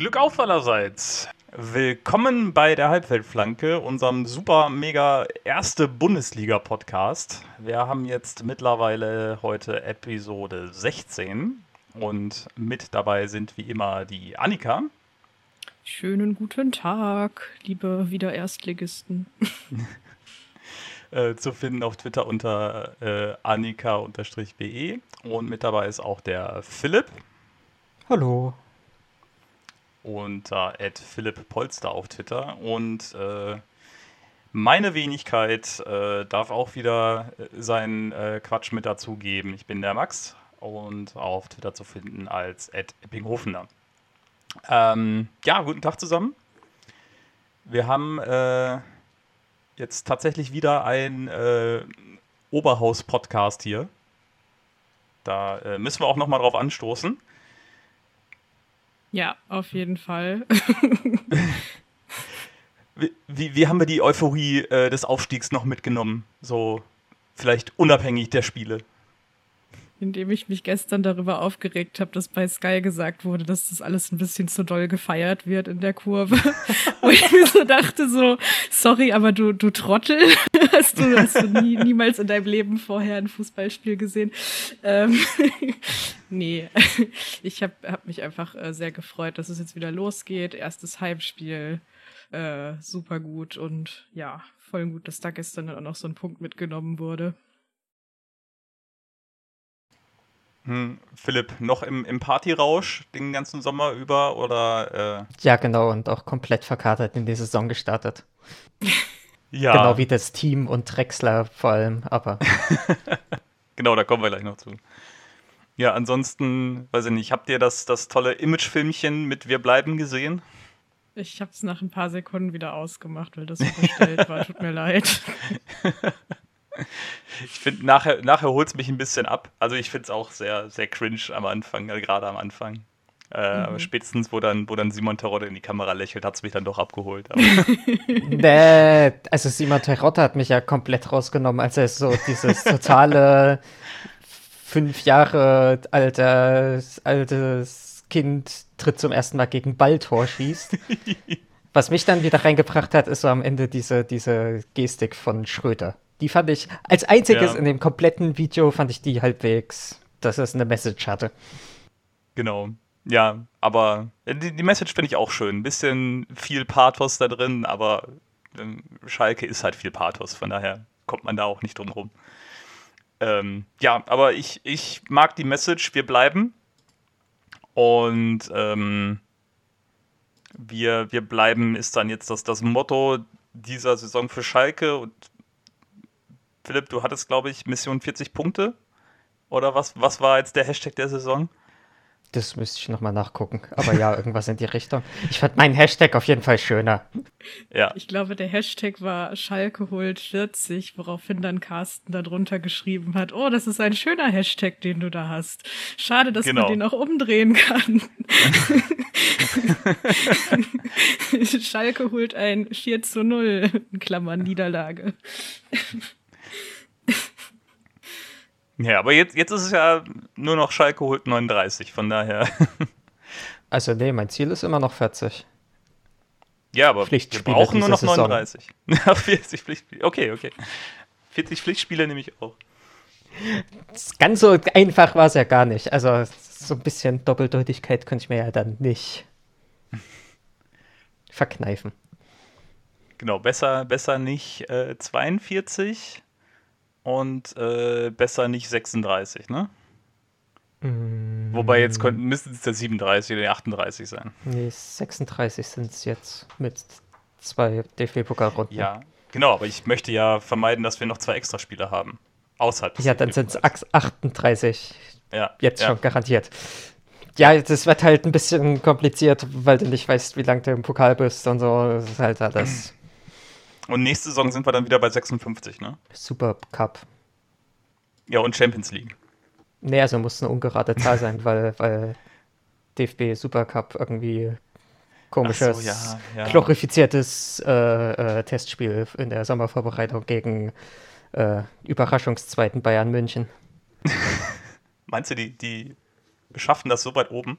Glück auf allerseits. Willkommen bei der Halbfeldflanke, unserem super mega erste Bundesliga-Podcast. Wir haben jetzt mittlerweile heute Episode 16 und mit dabei sind wie immer die Annika. Schönen guten Tag, liebe Wiedererstligisten. äh, zu finden auf Twitter unter äh, annika-be und mit dabei ist auch der Philipp. Hallo unter äh, Philipp Polster auf Twitter. Und äh, meine Wenigkeit äh, darf auch wieder äh, seinen äh, Quatsch mit dazugeben. Ich bin der Max und auf Twitter zu finden als Eppinghofener. Ähm, ja, guten Tag zusammen. Wir haben äh, jetzt tatsächlich wieder ein Oberhaus-Podcast hier. Da müssen wir auch nochmal drauf anstoßen. Ja, auf jeden Fall. wie, wie, wie, haben wir die Euphorie äh, des Aufstiegs noch mitgenommen? So vielleicht unabhängig der Spiele indem ich mich gestern darüber aufgeregt habe, dass bei Sky gesagt wurde, dass das alles ein bisschen zu doll gefeiert wird in der Kurve. Wo ich mir so dachte, so, sorry, aber du, du Trottel, hast du, hast du nie, niemals in deinem Leben vorher ein Fußballspiel gesehen? Ähm, nee, ich habe hab mich einfach äh, sehr gefreut, dass es jetzt wieder losgeht. Erstes Heimspiel, äh, super gut und ja, voll gut, dass da gestern dann auch noch so ein Punkt mitgenommen wurde. Philipp, noch im, im Partyrausch den ganzen Sommer über oder? Äh? Ja, genau, und auch komplett verkatert in die Saison gestartet. ja. Genau wie das Team und Drexler vor allem, aber. genau, da kommen wir gleich noch zu. Ja, ansonsten, weiß ich nicht, habt ihr das, das tolle Imagefilmchen mit Wir bleiben gesehen? Ich habe es nach ein paar Sekunden wieder ausgemacht, weil das überstellt war. Tut mir leid. ich finde, nachher, nachher holt es mich ein bisschen ab. Also ich finde es auch sehr, sehr cringe am Anfang, äh, gerade am Anfang. Äh, mhm. Aber spätestens, wo dann, wo dann Simon Terodde in die Kamera lächelt, hat es mich dann doch abgeholt. nee, also Simon Terodde hat mich ja komplett rausgenommen, als er so dieses totale fünf Jahre altes, altes Kind tritt zum ersten Mal gegen Balltor schießt. Was mich dann wieder reingebracht hat, ist so am Ende diese, diese Gestik von Schröder. Die fand ich, als einziges ja. in dem kompletten Video fand ich die halbwegs, dass es eine Message hatte. Genau. Ja, aber die, die Message finde ich auch schön. Ein bisschen viel Pathos da drin, aber ähm, Schalke ist halt viel Pathos, von daher kommt man da auch nicht drum rum. Ähm, ja, aber ich, ich mag die Message, wir bleiben. Und ähm, wir, wir bleiben ist dann jetzt das, das Motto dieser Saison für Schalke und Philipp, du hattest, glaube ich, Mission 40 Punkte. Oder was, was war jetzt der Hashtag der Saison? Das müsste ich nochmal nachgucken. Aber ja, irgendwas in die Richtung. Ich fand meinen Hashtag auf jeden Fall schöner. Ja. Ich glaube, der Hashtag war Schalke holt 40, woraufhin dann Carsten darunter geschrieben hat, oh, das ist ein schöner Hashtag, den du da hast. Schade, dass genau. man den auch umdrehen kann. Schalke holt ein 4 zu 0, in Klammern Niederlage. Ja, aber jetzt, jetzt ist es ja nur noch Schalke holt 39, von daher. Also nee, mein Ziel ist immer noch 40. Ja, aber wir brauchen nur noch 39. 40 Pflichtspiele. Okay, okay. 40 Pflichtspiele nehme ich auch. Ganz so einfach war es ja gar nicht. Also so ein bisschen Doppeldeutigkeit könnte ich mir ja dann nicht verkneifen. Genau, besser, besser nicht äh, 42 und äh, besser nicht 36, ne? Mm. Wobei jetzt könnten, müssten es ja 37 oder 38 sein. Nee, 36 sind es jetzt mit zwei DFB-Pokalrunden. Ja, genau, aber ich möchte ja vermeiden, dass wir noch zwei Extraspiele haben. Außerhalb des Ja, dann sind es 38. Ja. Jetzt ja. schon garantiert. Ja, das wird halt ein bisschen kompliziert, weil du nicht weißt, wie lange du im Pokal bist und so. Das ist halt alles. Und nächste Saison sind wir dann wieder bei 56, ne? Super Cup. Ja, und Champions League. Nee, also muss eine ungerade Zahl sein, weil, weil DFB Supercup irgendwie komisches, so, ja, ja. glorifiziertes äh, äh, Testspiel in der Sommervorbereitung gegen äh, Überraschungszweiten Bayern München. Meinst du, die, die schaffen das so weit oben?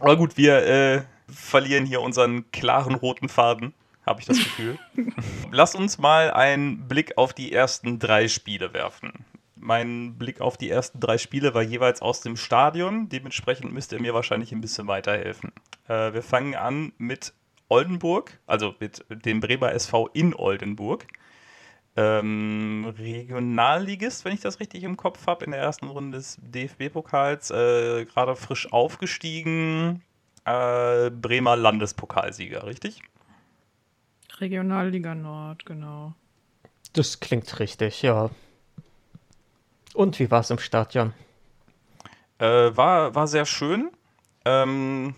Aber gut, wir, äh, verlieren hier unseren klaren roten Faden, habe ich das Gefühl. Lass uns mal einen Blick auf die ersten drei Spiele werfen. Mein Blick auf die ersten drei Spiele war jeweils aus dem Stadion. Dementsprechend müsst ihr mir wahrscheinlich ein bisschen weiterhelfen. Äh, wir fangen an mit Oldenburg, also mit dem Bremer SV in Oldenburg. Ähm, Regionalligist, wenn ich das richtig im Kopf habe, in der ersten Runde des DFB-Pokals, äh, gerade frisch aufgestiegen, äh, Bremer Landespokalsieger, richtig? Regionalliga Nord, genau. Das klingt richtig, ja. Und wie war es im Stadion? Äh, war, war sehr schön. Ähm,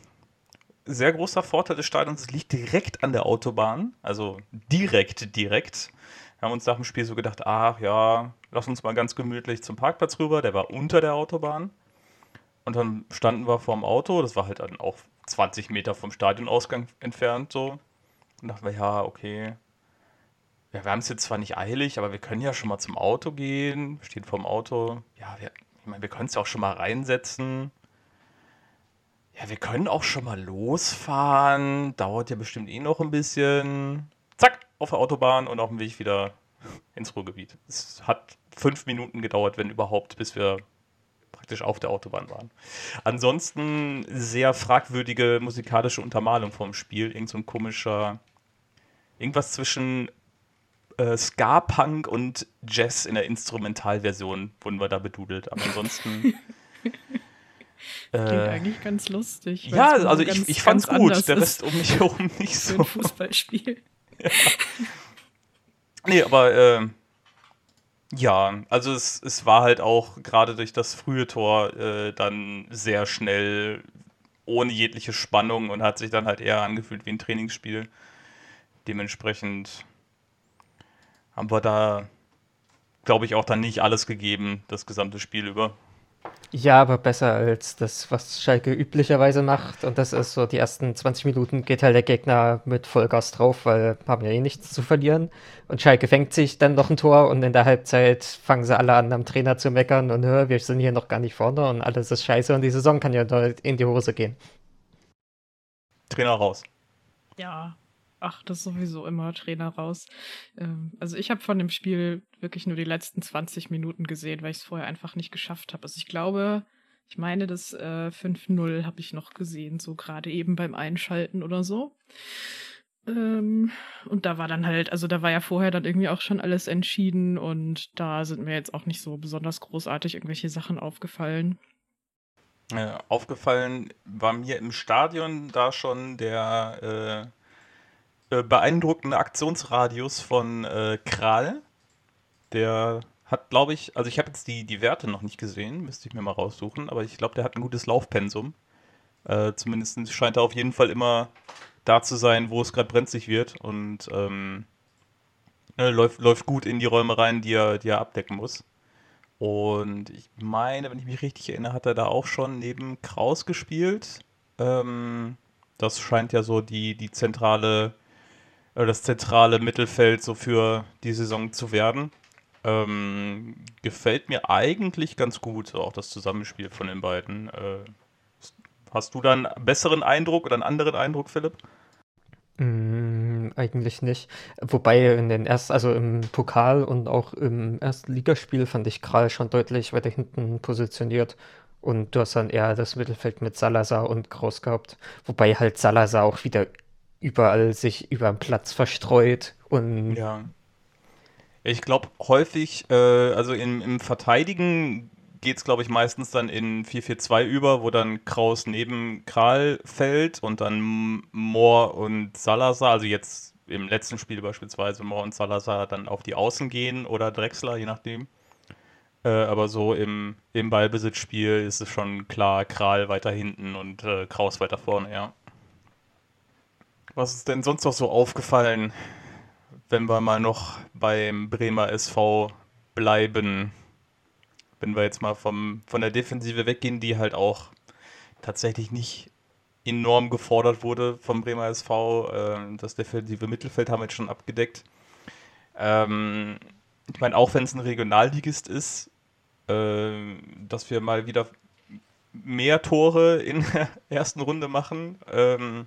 sehr großer Vorteil des Stadions, es liegt direkt an der Autobahn, also direkt, direkt. Wir haben uns nach dem Spiel so gedacht, ach ja, lass uns mal ganz gemütlich zum Parkplatz rüber, der war unter der Autobahn. Und dann standen wir vorm Auto, das war halt dann auch 20 Meter vom Stadionausgang entfernt so. Und dachten wir, ja, okay. Ja, wir haben es jetzt zwar nicht eilig, aber wir können ja schon mal zum Auto gehen. Wir stehen vorm Auto. Ja, wir, ich meine, wir können es ja auch schon mal reinsetzen. Ja, wir können auch schon mal losfahren. Dauert ja bestimmt eh noch ein bisschen. Zack, auf der Autobahn und auf dem Weg wieder ins Ruhrgebiet. Es hat fünf Minuten gedauert, wenn überhaupt, bis wir praktisch auf der Autobahn waren. Ansonsten sehr fragwürdige musikalische Untermalung vom Spiel. Irgend so ein komischer. Irgendwas zwischen äh, Ska-Punk und Jazz in der Instrumentalversion wurden wir da bedudelt. Aber ansonsten. Klingt äh, eigentlich ganz lustig. Ja, also ganz, ich, ich fand's gut. Der Rest um mich herum nicht so. Ein Fußballspiel. ja. Nee, aber äh, ja, also es, es war halt auch gerade durch das frühe Tor äh, dann sehr schnell ohne jegliche Spannung und hat sich dann halt eher angefühlt wie ein Trainingsspiel. Dementsprechend haben wir da, glaube ich, auch dann nicht alles gegeben, das gesamte Spiel über. Ja, aber besser als das, was Schalke üblicherweise macht. Und das ist so, die ersten 20 Minuten geht halt der Gegner mit Vollgas drauf, weil haben ja eh nichts zu verlieren. Und Schalke fängt sich dann noch ein Tor und in der Halbzeit fangen sie alle an, am Trainer zu meckern und hör, wir sind hier noch gar nicht vorne und alles ist scheiße und die Saison kann ja in die Hose gehen. Trainer raus. Ja, Ach, das ist sowieso immer Trainer raus. Ähm, also ich habe von dem Spiel wirklich nur die letzten 20 Minuten gesehen, weil ich es vorher einfach nicht geschafft habe. Also ich glaube, ich meine, das äh, 5-0 habe ich noch gesehen, so gerade eben beim Einschalten oder so. Ähm, und da war dann halt, also da war ja vorher dann irgendwie auch schon alles entschieden und da sind mir jetzt auch nicht so besonders großartig irgendwelche Sachen aufgefallen. Äh, aufgefallen war mir im Stadion da schon der äh äh, beeindruckende Aktionsradius von äh, Kral. Der hat, glaube ich, also ich habe jetzt die, die Werte noch nicht gesehen, müsste ich mir mal raussuchen, aber ich glaube, der hat ein gutes Laufpensum. Äh, zumindest scheint er auf jeden Fall immer da zu sein, wo es gerade brenzlig wird und ähm, äh, läuft, läuft gut in die Räume rein, die er, die er abdecken muss. Und ich meine, wenn ich mich richtig erinnere, hat er da auch schon neben Kraus gespielt. Ähm, das scheint ja so die, die zentrale das zentrale Mittelfeld so für die Saison zu werden. Ähm, gefällt mir eigentlich ganz gut, auch das Zusammenspiel von den beiden. Äh, hast du da einen besseren Eindruck oder einen anderen Eindruck, Philipp? Mm, eigentlich nicht. Wobei in den ersten, also im Pokal und auch im ersten Ligaspiel fand ich Kral schon deutlich weiter hinten positioniert. Und du hast dann eher das Mittelfeld mit Salazar und Kraus gehabt. Wobei halt Salazar auch wieder überall sich über den Platz verstreut und. Ja. Ich glaube, häufig, äh, also im, im Verteidigen geht es, glaube ich, meistens dann in 4-4-2 über, wo dann Kraus neben Kral fällt und dann Mohr und Salazar, also jetzt im letzten Spiel beispielsweise Mohr und Salazar dann auf die Außen gehen oder Drexler, je nachdem. Äh, aber so im, im Ballbesitzspiel ist es schon klar, Kral weiter hinten und äh, Kraus weiter vorne, ja. Was ist denn sonst noch so aufgefallen, wenn wir mal noch beim Bremer SV bleiben? Wenn wir jetzt mal vom, von der Defensive weggehen, die halt auch tatsächlich nicht enorm gefordert wurde vom Bremer SV. Äh, das defensive Mittelfeld haben wir jetzt schon abgedeckt. Ähm, ich meine, auch wenn es ein Regionalligist ist, äh, dass wir mal wieder mehr Tore in der ersten Runde machen. Ähm,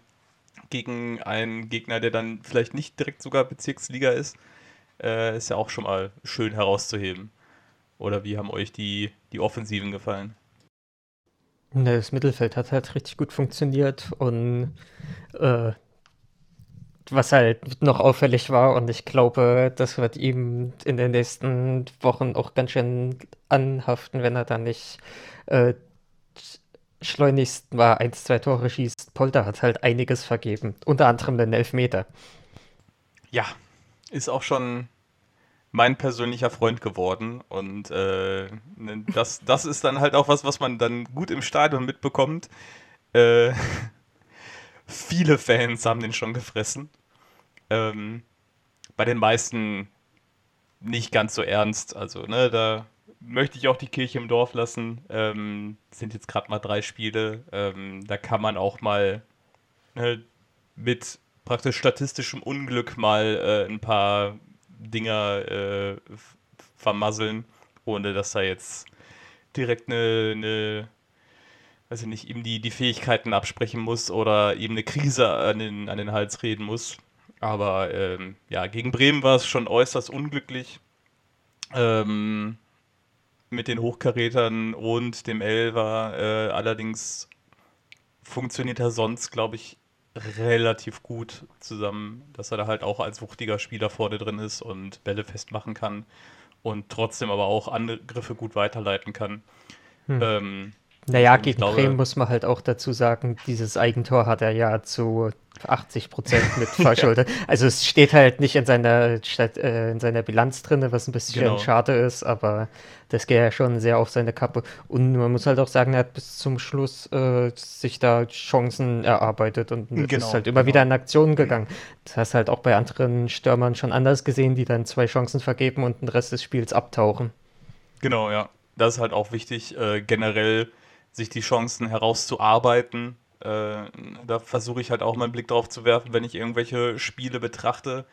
gegen einen Gegner, der dann vielleicht nicht direkt sogar Bezirksliga ist, äh, ist ja auch schon mal schön herauszuheben. Oder wie haben euch die, die Offensiven gefallen? Das Mittelfeld hat halt richtig gut funktioniert und äh, was halt noch auffällig war und ich glaube, das wird ihm in den nächsten Wochen auch ganz schön anhaften, wenn er dann nicht äh, schleunigst mal ein, zwei Tore schießt. Polter hat halt einiges vergeben, unter anderem den Elfmeter. Ja, ist auch schon mein persönlicher Freund geworden. Und äh, ne, das, das ist dann halt auch was, was man dann gut im Stadion mitbekommt. Äh, viele Fans haben den schon gefressen. Ähm, bei den meisten nicht ganz so ernst. Also, ne, da möchte ich auch die Kirche im Dorf lassen. Ähm, sind jetzt gerade mal drei Spiele. Ähm, da kann man auch mal ne, mit praktisch statistischem Unglück mal äh, ein paar Dinger äh, vermasseln, ohne dass da jetzt direkt eine, eine weiß ich nicht, ihm die, die Fähigkeiten absprechen muss oder ihm eine Krise an den, an den Hals reden muss. Aber ähm, ja, gegen Bremen war es schon äußerst unglücklich. Ähm, mit den Hochkarätern und dem Elver. Äh, allerdings funktioniert er sonst, glaube ich, relativ gut zusammen, dass er da halt auch als wuchtiger Spieler vorne drin ist und Bälle festmachen kann und trotzdem aber auch Angriffe gut weiterleiten kann. Hm. Ähm, naja, gegen glaube, Bremen muss man halt auch dazu sagen, dieses Eigentor hat er ja zu 80 Prozent mit verschuldet. ja. Also es steht halt nicht in seiner, äh, in seiner Bilanz drin, was ein bisschen genau. schade ist, aber das geht ja schon sehr auf seine Kappe. Und man muss halt auch sagen, er hat bis zum Schluss äh, sich da Chancen erarbeitet und genau, ist halt immer genau. wieder in Aktionen gegangen. Das hast halt auch bei anderen Stürmern schon anders gesehen, die dann zwei Chancen vergeben und den Rest des Spiels abtauchen. Genau, ja. Das ist halt auch wichtig, äh, generell sich die Chancen herauszuarbeiten. Äh, da versuche ich halt auch meinen Blick drauf zu werfen, wenn ich irgendwelche Spiele betrachte.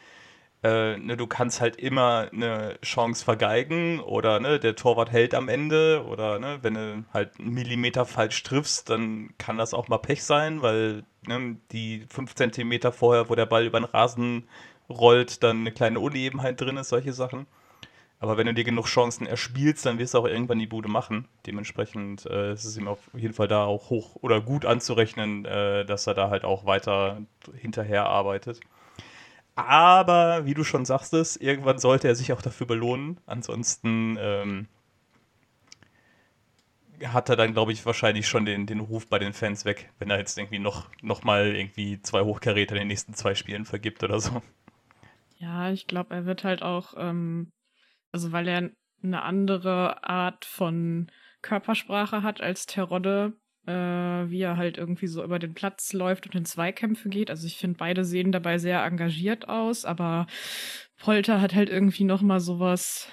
Äh, ne, du kannst halt immer eine Chance vergeigen oder ne, der Torwart hält am Ende oder ne, wenn du halt einen Millimeter falsch triffst, dann kann das auch mal Pech sein, weil ne, die fünf Zentimeter vorher, wo der Ball über den Rasen rollt, dann eine kleine Unebenheit drin ist, solche Sachen. Aber wenn du dir genug Chancen erspielst, dann wirst du auch irgendwann die Bude machen. Dementsprechend äh, ist es ihm auf jeden Fall da auch hoch oder gut anzurechnen, äh, dass er da halt auch weiter hinterher arbeitet. Aber wie du schon sagtest, irgendwann sollte er sich auch dafür belohnen. Ansonsten ähm, hat er dann, glaube ich, wahrscheinlich schon den, den Ruf bei den Fans weg, wenn er jetzt irgendwie noch, noch mal irgendwie zwei Hochkaräter in den nächsten zwei Spielen vergibt oder so. Ja, ich glaube, er wird halt auch ähm, also weil er eine andere Art von Körpersprache hat als Terodde, äh, wie er halt irgendwie so über den Platz läuft und in Zweikämpfe geht. Also ich finde, beide sehen dabei sehr engagiert aus, aber Polter hat halt irgendwie noch mal sowas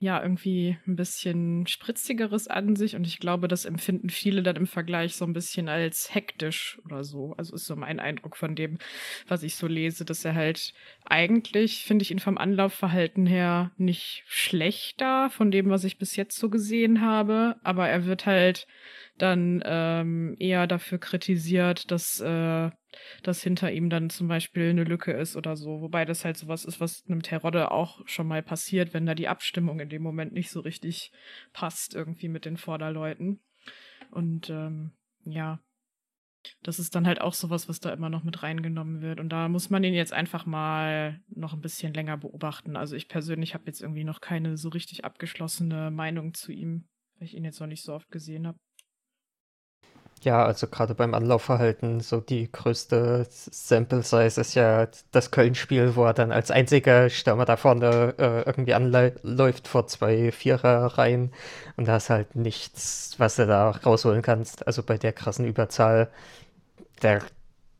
ja, irgendwie ein bisschen spritzigeres an sich und ich glaube, das empfinden viele dann im Vergleich so ein bisschen als hektisch oder so. Also ist so mein Eindruck von dem, was ich so lese, dass er halt eigentlich, finde ich ihn vom Anlaufverhalten her nicht schlechter von dem, was ich bis jetzt so gesehen habe, aber er wird halt dann ähm, eher dafür kritisiert, dass äh, dass hinter ihm dann zum Beispiel eine Lücke ist oder so. Wobei das halt sowas ist, was einem Terodde auch schon mal passiert, wenn da die Abstimmung in dem Moment nicht so richtig passt irgendwie mit den Vorderleuten. Und ähm, ja, das ist dann halt auch sowas, was da immer noch mit reingenommen wird. Und da muss man ihn jetzt einfach mal noch ein bisschen länger beobachten. Also ich persönlich habe jetzt irgendwie noch keine so richtig abgeschlossene Meinung zu ihm, weil ich ihn jetzt noch nicht so oft gesehen habe. Ja, also gerade beim Anlaufverhalten, so die größte Sample Size ist ja das Köln-Spiel, wo er dann als einziger Stürmer da vorne äh, irgendwie anläuft vor zwei Viererreihen und da ist halt nichts, was du da rausholen kannst. Also bei der krassen Überzahl, da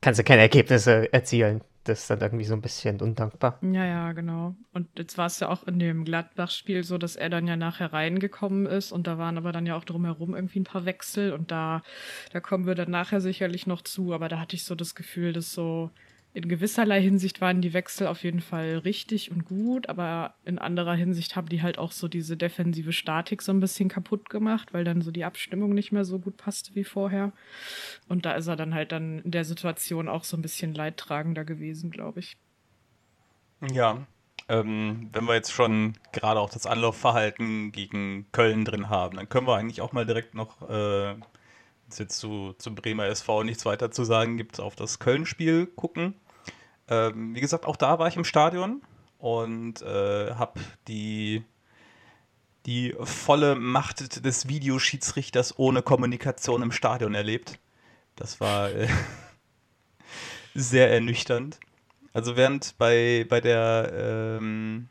kannst du keine Ergebnisse erzielen das ist dann irgendwie so ein bisschen undankbar. Ja, ja, genau. Und jetzt war es ja auch in dem Gladbach-Spiel so, dass er dann ja nachher reingekommen ist und da waren aber dann ja auch drumherum irgendwie ein paar Wechsel und da, da kommen wir dann nachher sicherlich noch zu, aber da hatte ich so das Gefühl, dass so in gewisserlei Hinsicht waren die Wechsel auf jeden Fall richtig und gut, aber in anderer Hinsicht haben die halt auch so diese defensive Statik so ein bisschen kaputt gemacht, weil dann so die Abstimmung nicht mehr so gut passte wie vorher. Und da ist er dann halt dann in der Situation auch so ein bisschen leidtragender gewesen, glaube ich. Ja, ähm, wenn wir jetzt schon gerade auch das Anlaufverhalten gegen Köln drin haben, dann können wir eigentlich auch mal direkt noch äh, jetzt zu, zu Bremer SV nichts weiter zu sagen gibt, auf das Köln-Spiel gucken. Ähm, wie gesagt, auch da war ich im Stadion und äh, habe die, die volle Macht des Videoschiedsrichters ohne Kommunikation im Stadion erlebt. Das war äh, sehr ernüchternd. Also während bei, bei der ähm,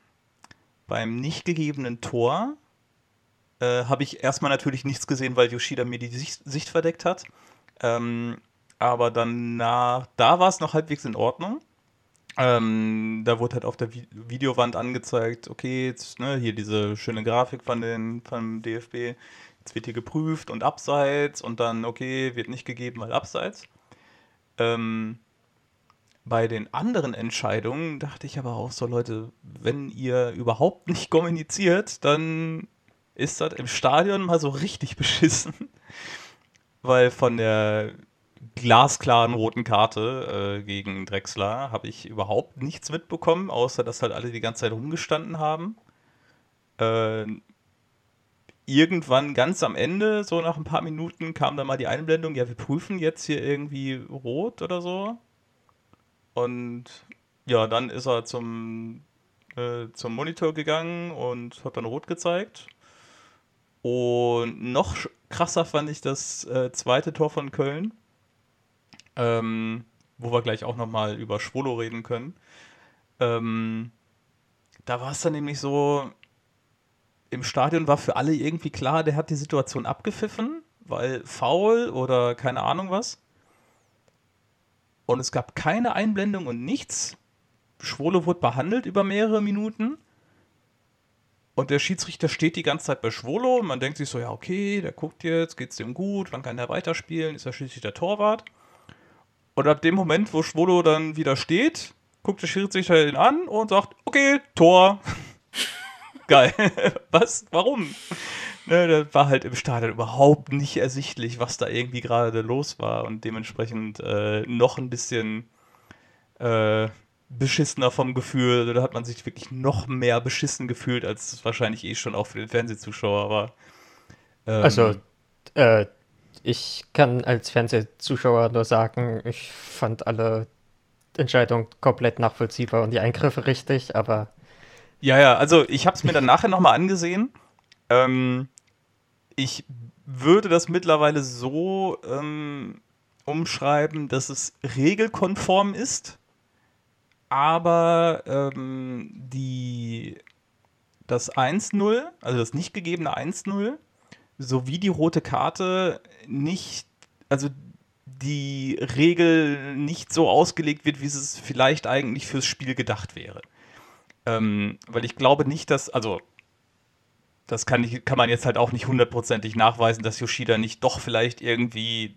beim nicht gegebenen Tor äh, habe ich erstmal natürlich nichts gesehen, weil Yoshida mir die Sicht, Sicht verdeckt hat. Ähm, aber danach, da war es noch halbwegs in Ordnung. Ähm, da wurde halt auf der Vi Videowand angezeigt, okay, jetzt, ne, hier diese schöne Grafik von den, vom DFB, jetzt wird hier geprüft und abseits und dann, okay, wird nicht gegeben, weil abseits. Ähm, bei den anderen Entscheidungen dachte ich aber auch so, Leute, wenn ihr überhaupt nicht kommuniziert, dann ist das im Stadion mal so richtig beschissen. Weil von der glasklaren roten Karte äh, gegen Drexler habe ich überhaupt nichts mitbekommen, außer dass halt alle die ganze Zeit rumgestanden haben. Äh, irgendwann ganz am Ende, so nach ein paar Minuten, kam dann mal die Einblendung, ja, wir prüfen jetzt hier irgendwie rot oder so. Und ja, dann ist er zum, äh, zum Monitor gegangen und hat dann rot gezeigt. Und noch krasser fand ich das äh, zweite Tor von Köln ähm, wo wir gleich auch nochmal über Schwolo reden können. Ähm, da war es dann nämlich so, im Stadion war für alle irgendwie klar, der hat die Situation abgepfiffen, weil faul oder keine Ahnung was. Und es gab keine Einblendung und nichts. Schwolo wurde behandelt über mehrere Minuten. Und der Schiedsrichter steht die ganze Zeit bei Schwolo und man denkt sich so, ja, okay, der guckt jetzt, geht's dem gut, wann kann der weiterspielen, ist er schließlich der Torwart. Und ab dem Moment, wo Schwolo dann wieder steht, guckt der Schiedsrichter ihn an und sagt, okay, Tor. Geil. was? Warum? Ne, das war halt im Stadion überhaupt nicht ersichtlich, was da irgendwie gerade los war und dementsprechend äh, noch ein bisschen äh, beschissener vom Gefühl. Da hat man sich wirklich noch mehr beschissen gefühlt, als es wahrscheinlich eh schon auch für den Fernsehzuschauer war. Ähm, also, äh, ich kann als Fernsehzuschauer nur sagen, ich fand alle Entscheidungen komplett nachvollziehbar und die Eingriffe richtig, aber. Ja, ja, also ich habe es mir dann nachher nochmal angesehen. Ähm, ich würde das mittlerweile so ähm, umschreiben, dass es regelkonform ist, aber ähm, die, das 1-0, also das nicht gegebene 1-0, sowie die rote Karte nicht, also die Regel nicht so ausgelegt wird, wie es vielleicht eigentlich fürs Spiel gedacht wäre. Ähm, weil ich glaube nicht, dass, also das kann, ich, kann man jetzt halt auch nicht hundertprozentig nachweisen, dass Yoshida nicht doch vielleicht irgendwie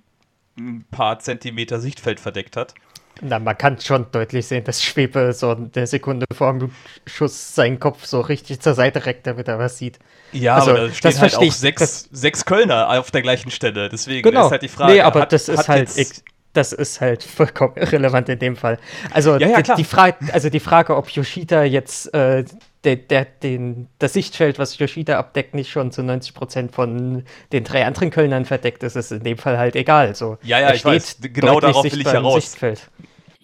ein paar Zentimeter Sichtfeld verdeckt hat. Na, man kann schon deutlich sehen, dass Schwebe so eine Sekunde vor dem Schuss seinen Kopf so richtig zur Seite reckt, damit er was sieht. Ja, also, aber da stehen halt auch sechs, sechs Kölner auf der gleichen Stelle. Deswegen genau. ist halt die Frage. Nee, aber hat, das ist halt das ist halt vollkommen irrelevant in dem Fall. Also, ja, ja, die, die, Frage, also die Frage, ob Yoshida jetzt äh, der, der, den, das Sichtfeld, was Yoshida abdeckt, nicht schon zu 90 Prozent von den drei anderen Kölnern verdeckt ist, ist in dem Fall halt egal. So, ja, ja, ich weiß. Genau darauf will ich heraus. Sichtfeld.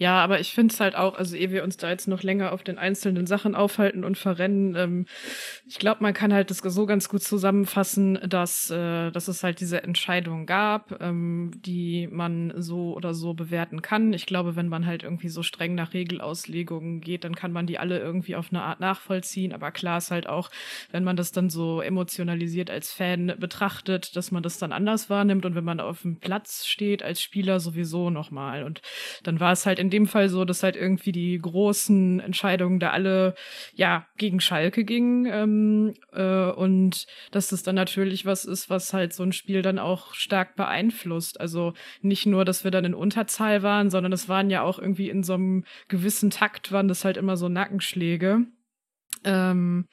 Ja, aber ich finde es halt auch, also ehe wir uns da jetzt noch länger auf den einzelnen Sachen aufhalten und verrennen, ähm, ich glaube, man kann halt das so ganz gut zusammenfassen, dass, äh, dass es halt diese Entscheidung gab, ähm, die man so oder so bewerten kann. Ich glaube, wenn man halt irgendwie so streng nach Regelauslegungen geht, dann kann man die alle irgendwie auf eine Art nachvollziehen. Aber klar ist halt auch, wenn man das dann so emotionalisiert als Fan betrachtet, dass man das dann anders wahrnimmt und wenn man auf dem Platz steht als Spieler sowieso nochmal. Und dann war es halt in dem Fall so, dass halt irgendwie die großen Entscheidungen da alle ja gegen Schalke gingen ähm, äh, und dass das dann natürlich was ist, was halt so ein Spiel dann auch stark beeinflusst. Also nicht nur, dass wir dann in Unterzahl waren, sondern es waren ja auch irgendwie in so einem gewissen Takt waren das halt immer so Nackenschläge. Ähm,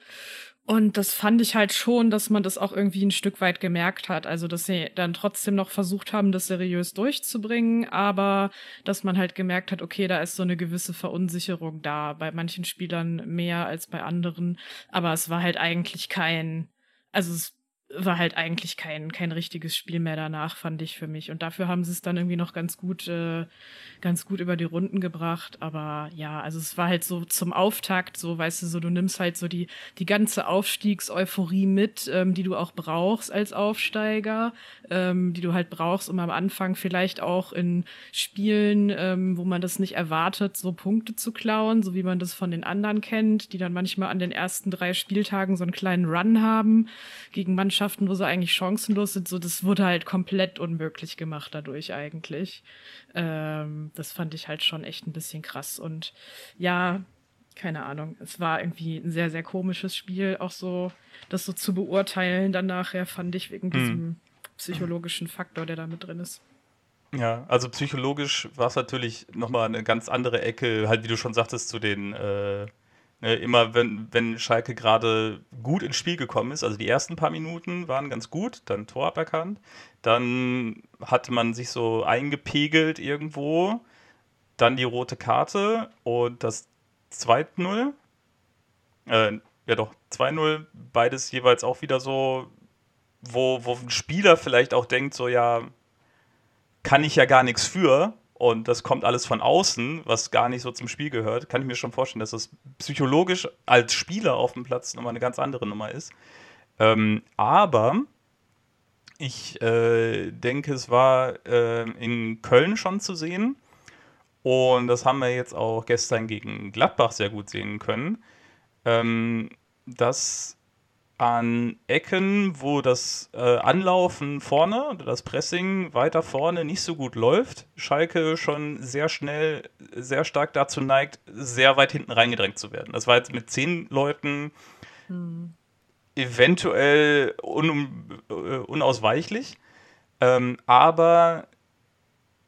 und das fand ich halt schon, dass man das auch irgendwie ein Stück weit gemerkt hat. Also, dass sie dann trotzdem noch versucht haben, das seriös durchzubringen, aber dass man halt gemerkt hat, okay, da ist so eine gewisse Verunsicherung da. Bei manchen Spielern mehr als bei anderen. Aber es war halt eigentlich kein, also es war halt eigentlich kein, kein richtiges Spiel mehr danach, fand ich für mich. Und dafür haben sie es dann irgendwie noch ganz gut, äh, ganz gut über die Runden gebracht. Aber ja, also es war halt so zum Auftakt, so weißt du, so du nimmst halt so die, die ganze Aufstiegseuphorie mit, ähm, die du auch brauchst als Aufsteiger, ähm, die du halt brauchst, um am Anfang vielleicht auch in Spielen, ähm, wo man das nicht erwartet, so Punkte zu klauen, so wie man das von den anderen kennt, die dann manchmal an den ersten drei Spieltagen so einen kleinen Run haben gegen Mannschaften, Mannschaften, wo sie eigentlich chancenlos sind, so das wurde halt komplett unmöglich gemacht dadurch eigentlich. Ähm, das fand ich halt schon echt ein bisschen krass. Und ja, keine Ahnung, es war irgendwie ein sehr, sehr komisches Spiel, auch so, das so zu beurteilen dann nachher, fand ich wegen diesem hm. psychologischen Faktor, der da mit drin ist. Ja, also psychologisch war es natürlich nochmal eine ganz andere Ecke, halt wie du schon sagtest, zu den äh, immer wenn, wenn Schalke gerade gut ins Spiel gekommen ist, also die ersten paar Minuten waren ganz gut, dann Tor aberkannt, dann hatte man sich so eingepegelt irgendwo, dann die rote Karte und das 2-0, äh, ja doch, 2-0, beides jeweils auch wieder so, wo, wo ein Spieler vielleicht auch denkt, so ja, kann ich ja gar nichts für, und das kommt alles von außen, was gar nicht so zum Spiel gehört, kann ich mir schon vorstellen, dass das psychologisch als Spieler auf dem Platz nochmal eine ganz andere Nummer ist. Ähm, aber ich äh, denke, es war äh, in Köln schon zu sehen. Und das haben wir jetzt auch gestern gegen Gladbach sehr gut sehen können. Ähm, dass an Ecken, wo das äh, Anlaufen vorne oder das Pressing weiter vorne nicht so gut läuft, Schalke schon sehr schnell, sehr stark dazu neigt, sehr weit hinten reingedrängt zu werden. Das war jetzt mit zehn Leuten hm. eventuell un, äh, unausweichlich, ähm, aber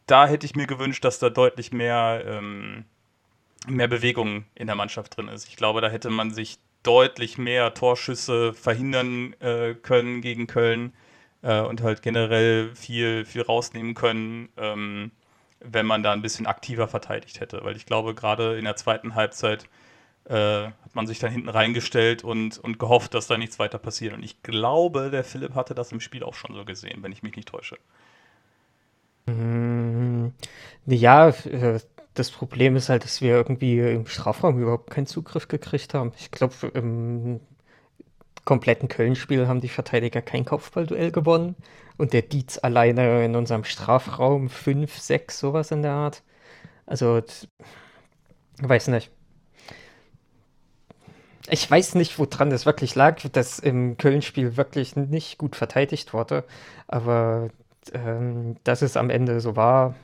da hätte ich mir gewünscht, dass da deutlich mehr, ähm, mehr Bewegung in der Mannschaft drin ist. Ich glaube, da hätte man sich deutlich mehr Torschüsse verhindern äh, können gegen Köln äh, und halt generell viel, viel rausnehmen können, ähm, wenn man da ein bisschen aktiver verteidigt hätte. Weil ich glaube, gerade in der zweiten Halbzeit äh, hat man sich dann hinten reingestellt und, und gehofft, dass da nichts weiter passiert. Und ich glaube, der Philipp hatte das im Spiel auch schon so gesehen, wenn ich mich nicht täusche. Mm, ja, äh, das Problem ist halt, dass wir irgendwie im Strafraum überhaupt keinen Zugriff gekriegt haben. Ich glaube, im kompletten Köln-Spiel haben die Verteidiger kein Kopfballduell gewonnen. Und der Dietz alleine in unserem Strafraum 5, 6, sowas in der Art. Also, weiß nicht. Ich weiß nicht, woran das wirklich lag, dass im Köln-Spiel wirklich nicht gut verteidigt wurde. Aber ähm, dass es am Ende so war,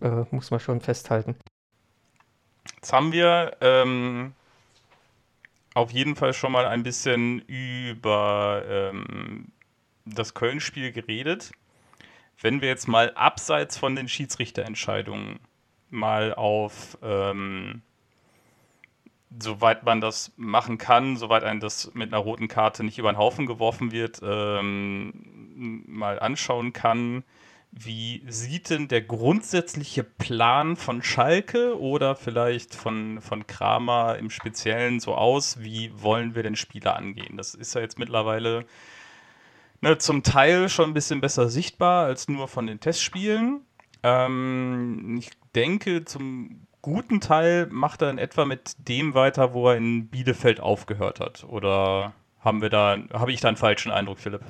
äh, muss man schon festhalten. Jetzt haben wir ähm, auf jeden Fall schon mal ein bisschen über ähm, das Köln-Spiel geredet. Wenn wir jetzt mal abseits von den Schiedsrichterentscheidungen mal auf, ähm, soweit man das machen kann, soweit einem das mit einer roten Karte nicht über den Haufen geworfen wird, ähm, mal anschauen kann, wie sieht denn der grundsätzliche Plan von Schalke oder vielleicht von, von Kramer im Speziellen so aus? Wie wollen wir den Spieler angehen? Das ist ja jetzt mittlerweile ne, zum Teil schon ein bisschen besser sichtbar als nur von den Testspielen. Ähm, ich denke, zum guten Teil macht er in etwa mit dem weiter, wo er in Bielefeld aufgehört hat. Oder haben wir da, habe ich da einen falschen Eindruck, Philipp?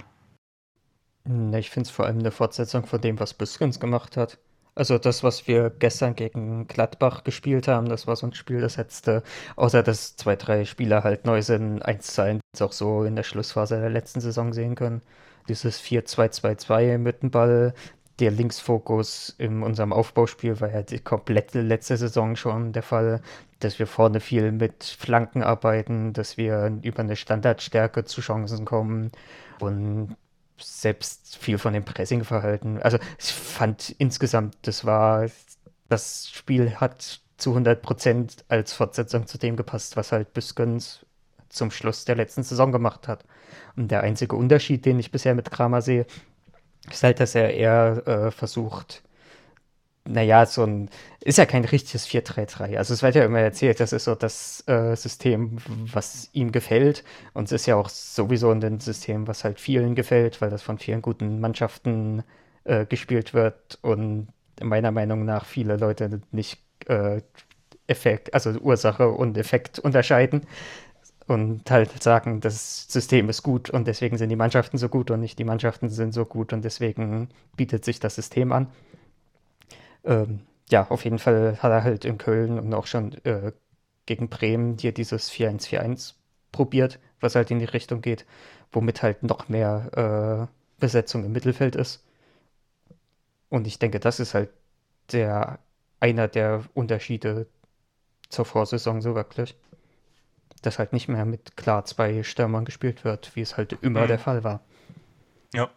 Ne, ich finde es vor allem eine Fortsetzung von dem, was Büskens gemacht hat. Also das, was wir gestern gegen Gladbach gespielt haben, das war so ein Spiel, das hätte, außer dass zwei, drei Spieler halt neu sind, 1 zu 1 auch so in der Schlussphase der letzten Saison sehen können. Dieses 4-2-2-2 mit dem Ball, der Linksfokus in unserem Aufbauspiel war ja die komplette letzte Saison schon der Fall, dass wir vorne viel mit Flanken arbeiten, dass wir über eine Standardstärke zu Chancen kommen und selbst viel von dem Pressingverhalten. Also ich fand insgesamt, das war, das Spiel hat zu 100 Prozent als Fortsetzung zu dem gepasst, was halt Büskens zum Schluss der letzten Saison gemacht hat. Und der einzige Unterschied, den ich bisher mit Kramer sehe, ist halt, dass er eher äh, versucht, naja, so ein, ist ja kein richtiges 4-3-3. Also es wird ja immer erzählt, das ist so das äh, System, was ihm gefällt. Und es ist ja auch sowieso ein System, was halt vielen gefällt, weil das von vielen guten Mannschaften äh, gespielt wird und meiner Meinung nach viele Leute nicht äh, Effekt, also Ursache und Effekt unterscheiden und halt sagen, das System ist gut und deswegen sind die Mannschaften so gut und nicht die Mannschaften sind so gut und deswegen bietet sich das System an. Ähm, ja, auf jeden Fall hat er halt in Köln und auch schon äh, gegen Bremen hier dieses 4-1-4-1 probiert, was halt in die Richtung geht, womit halt noch mehr äh, Besetzung im Mittelfeld ist. Und ich denke, das ist halt der einer der Unterschiede zur Vorsaison so wirklich dass halt nicht mehr mit klar zwei Stürmern gespielt wird, wie es halt immer mhm. der Fall war. Ja.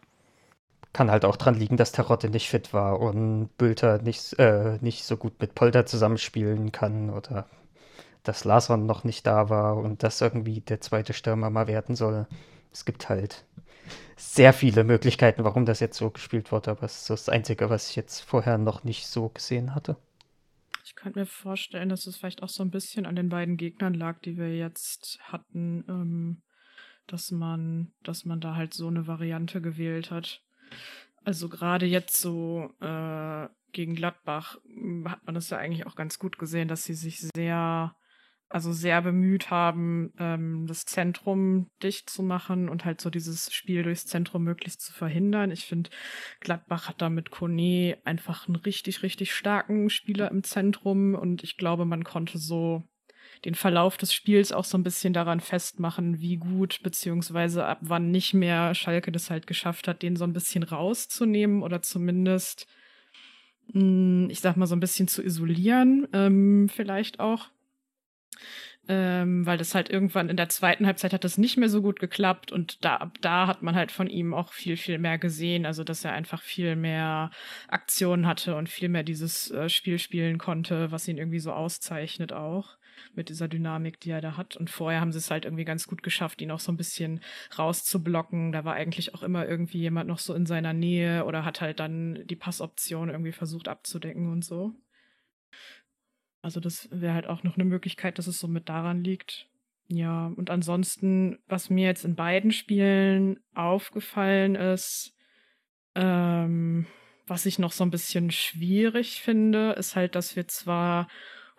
Kann halt auch dran liegen, dass Tarotte nicht fit war und Bülter nicht, äh, nicht so gut mit Polter zusammenspielen kann oder dass Larson noch nicht da war und das irgendwie der zweite Stürmer mal werden soll. Es gibt halt sehr viele Möglichkeiten, warum das jetzt so gespielt wurde, aber es ist das Einzige, was ich jetzt vorher noch nicht so gesehen hatte könnte mir vorstellen, dass es vielleicht auch so ein bisschen an den beiden Gegnern lag, die wir jetzt hatten, ähm, dass man, dass man da halt so eine Variante gewählt hat. Also gerade jetzt so äh, gegen Gladbach hm, hat man das ja eigentlich auch ganz gut gesehen, dass sie sich sehr also sehr bemüht haben, ähm, das Zentrum dicht zu machen und halt so dieses Spiel durchs Zentrum möglichst zu verhindern. Ich finde, Gladbach hat da mit Kone einfach einen richtig, richtig starken Spieler im Zentrum und ich glaube, man konnte so den Verlauf des Spiels auch so ein bisschen daran festmachen, wie gut beziehungsweise ab wann nicht mehr Schalke das halt geschafft hat, den so ein bisschen rauszunehmen oder zumindest, mh, hm, ich sag mal, so ein bisschen zu isolieren, ähm, vielleicht auch. Ähm, weil das halt irgendwann in der zweiten Halbzeit hat das nicht mehr so gut geklappt und da ab da hat man halt von ihm auch viel viel mehr gesehen, also dass er einfach viel mehr Aktionen hatte und viel mehr dieses äh, Spiel spielen konnte, was ihn irgendwie so auszeichnet auch mit dieser Dynamik, die er da hat. Und vorher haben sie es halt irgendwie ganz gut geschafft, ihn auch so ein bisschen rauszublocken. Da war eigentlich auch immer irgendwie jemand noch so in seiner Nähe oder hat halt dann die Passoption irgendwie versucht abzudecken und so. Also das wäre halt auch noch eine Möglichkeit, dass es so mit daran liegt. Ja, und ansonsten, was mir jetzt in beiden Spielen aufgefallen ist, ähm, was ich noch so ein bisschen schwierig finde, ist halt, dass wir zwar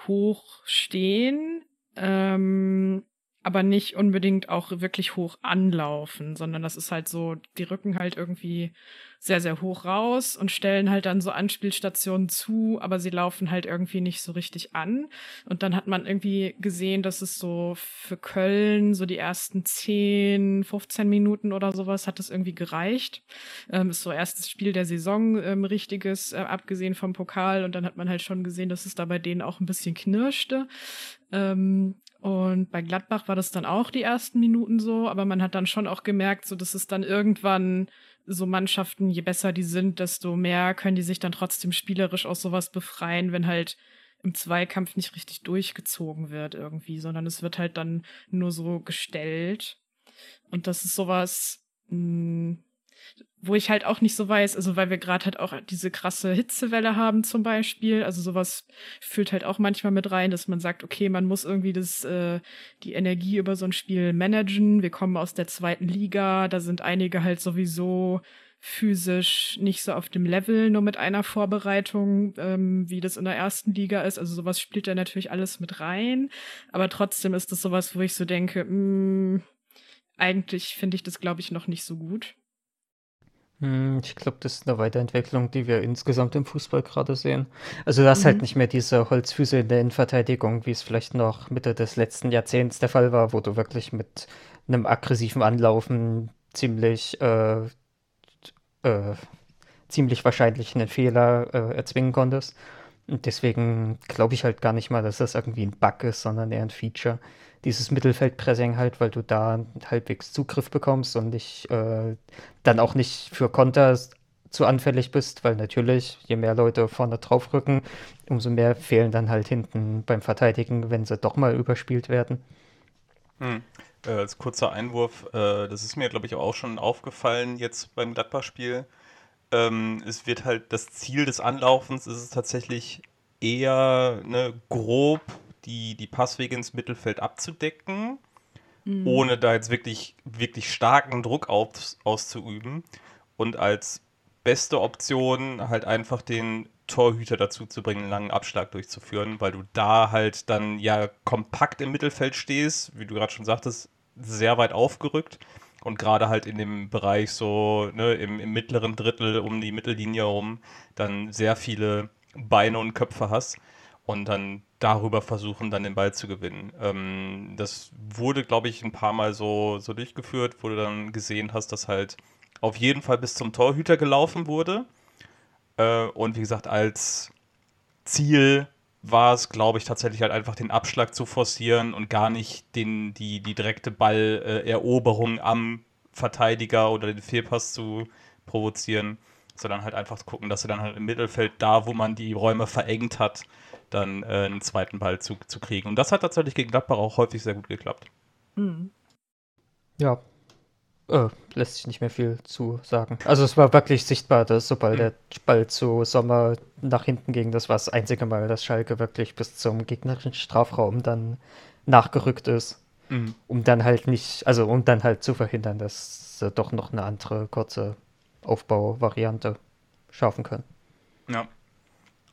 hoch stehen, ähm, aber nicht unbedingt auch wirklich hoch anlaufen, sondern das ist halt so, die rücken halt irgendwie sehr, sehr hoch raus und stellen halt dann so Anspielstationen zu, aber sie laufen halt irgendwie nicht so richtig an. Und dann hat man irgendwie gesehen, dass es so für Köln so die ersten 10, 15 Minuten oder sowas hat es irgendwie gereicht. Ähm, ist so erstes Spiel der Saison, ähm, richtiges, äh, abgesehen vom Pokal. Und dann hat man halt schon gesehen, dass es da bei denen auch ein bisschen knirschte. Ähm, und bei Gladbach war das dann auch die ersten Minuten so, aber man hat dann schon auch gemerkt, so dass es dann irgendwann so Mannschaften, je besser die sind, desto mehr können die sich dann trotzdem spielerisch aus sowas befreien, wenn halt im Zweikampf nicht richtig durchgezogen wird irgendwie, sondern es wird halt dann nur so gestellt. Und das ist sowas, mh, hm, wo ich halt auch nicht so weiß, also weil wir gerade halt auch diese krasse Hitzewelle haben zum Beispiel, also sowas führt halt auch manchmal mit rein, dass man sagt, okay, man muss irgendwie das, äh, die Energie über so ein Spiel managen. Wir kommen aus der zweiten Liga, da sind einige halt sowieso physisch nicht so auf dem Level, nur mit einer Vorbereitung, ähm, wie das in der ersten Liga ist. Also sowas spielt da natürlich alles mit rein. Aber trotzdem ist das sowas, wo ich so denke, mh, mm, eigentlich finde ich das, glaube ich, noch nicht so gut. Hm, ich glaube, das ist eine Weiterentwicklung, die wir insgesamt im Fußball gerade sehen. Also du hast halt mhm. nicht mehr diese Holzfüße in der Innenverteidigung, wie es vielleicht noch Mitte des letzten Jahrzehnts der Fall war, wo du wirklich mit einem aggressiven Anlaufen ziemlich äh, äh, ziemlich wahrscheinlich einen Fehler äh, erzwingen konntest. Und deswegen glaube ich halt gar nicht mal, dass das irgendwie ein Bug ist, sondern eher ein Feature. Dieses Mittelfeldpressing halt, weil du da halbwegs Zugriff bekommst und nicht äh, dann auch nicht für Konter zu anfällig bist, weil natürlich, je mehr Leute vorne draufrücken, umso mehr fehlen dann halt hinten beim Verteidigen, wenn sie doch mal überspielt werden. Hm. Äh, als kurzer Einwurf, äh, das ist mir, glaube ich, auch schon aufgefallen jetzt beim Gladbach-Spiel ähm, es wird halt das Ziel des Anlaufens ist es tatsächlich eher ne, grob die, die Passwege ins Mittelfeld abzudecken, mhm. ohne da jetzt wirklich, wirklich starken Druck auf, auszuüben. Und als beste Option halt einfach den Torhüter dazu zu bringen, einen langen Abschlag durchzuführen, weil du da halt dann ja kompakt im Mittelfeld stehst, wie du gerade schon sagtest, sehr weit aufgerückt und gerade halt in dem Bereich so ne, im, im, mittleren Drittel um die Mittellinie herum dann sehr viele Beine und Köpfe hast und dann darüber versuchen, dann den Ball zu gewinnen. Ähm, das wurde, glaube ich, ein paar Mal so, so durchgeführt, wo du dann gesehen hast, dass halt auf jeden Fall bis zum Torhüter gelaufen wurde. Äh, und wie gesagt, als Ziel war es, glaube ich, tatsächlich halt einfach den Abschlag zu forcieren und gar nicht den, die, die direkte Balleroberung am Verteidiger oder den Fehlpass zu provozieren, sondern halt einfach gucken, dass sie dann halt im Mittelfeld da, wo man die Räume verengt hat, dann äh, einen zweiten Ball zu, zu kriegen. Und das hat tatsächlich gegen Gladbach auch häufig sehr gut geklappt. Mhm. Ja, äh, lässt sich nicht mehr viel zu sagen. Also es war wirklich sichtbar, dass sobald mhm. der Ball zu Sommer nach hinten ging, das war das einzige Mal, dass Schalke wirklich bis zum gegnerischen Strafraum dann nachgerückt ist. Mhm. Um dann halt nicht, also um dann halt zu verhindern, dass sie doch noch eine andere kurze Aufbauvariante schaffen können. Ja.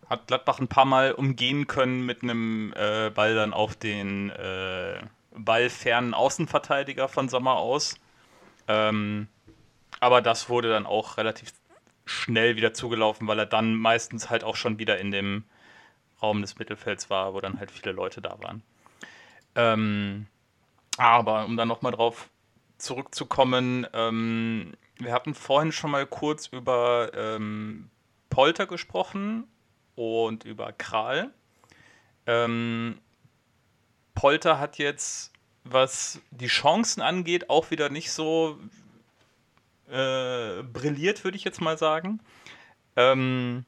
Hat Gladbach ein paar Mal umgehen können mit einem äh, Ball dann auf den äh, ballfernen Außenverteidiger von Sommer aus ähm, aber das wurde dann auch relativ schnell wieder zugelaufen, weil er dann meistens halt auch schon wieder in dem Raum des Mittelfelds war, wo dann halt viele Leute da waren. Ähm, aber um dann nochmal drauf zurückzukommen, ähm, wir hatten vorhin schon mal kurz über ähm, Polter gesprochen und über Kral. Ähm, Polter hat jetzt was die Chancen angeht, auch wieder nicht so äh, brilliert, würde ich jetzt mal sagen. Ähm,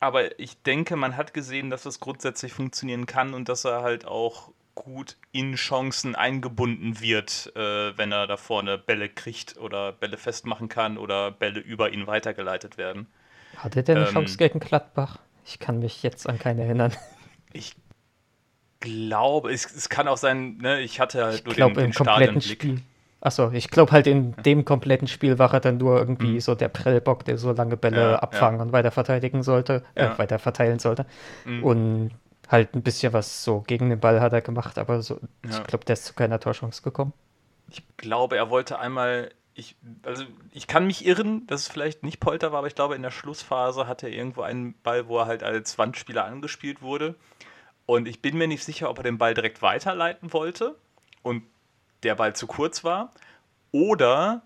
aber ich denke, man hat gesehen, dass das grundsätzlich funktionieren kann und dass er halt auch gut in Chancen eingebunden wird, äh, wenn er da vorne Bälle kriegt oder Bälle festmachen kann oder Bälle über ihn weitergeleitet werden. Hatte der eine ähm, Chance gegen Gladbach? Ich kann mich jetzt an keine erinnern. Ich glaube, es, es kann auch sein, ne, ich hatte halt nur ich glaub, den, den Stadionblick. Achso, ich glaube halt in dem kompletten Spiel war er dann nur irgendwie mhm. so der Prellbock, der so lange Bälle ja, abfangen ja. und weiter verteidigen sollte, äh, ja. weiter verteilen sollte. Mhm. Und halt ein bisschen was so gegen den Ball hat er gemacht, aber so, ich glaube, der ist zu keiner Torchance gekommen. Ich glaube, er wollte einmal, ich, also ich kann mich irren, dass es vielleicht nicht Polter war, aber ich glaube, in der Schlussphase hatte er irgendwo einen Ball, wo er halt als Wandspieler angespielt wurde. Und ich bin mir nicht sicher, ob er den Ball direkt weiterleiten wollte und der Ball zu kurz war oder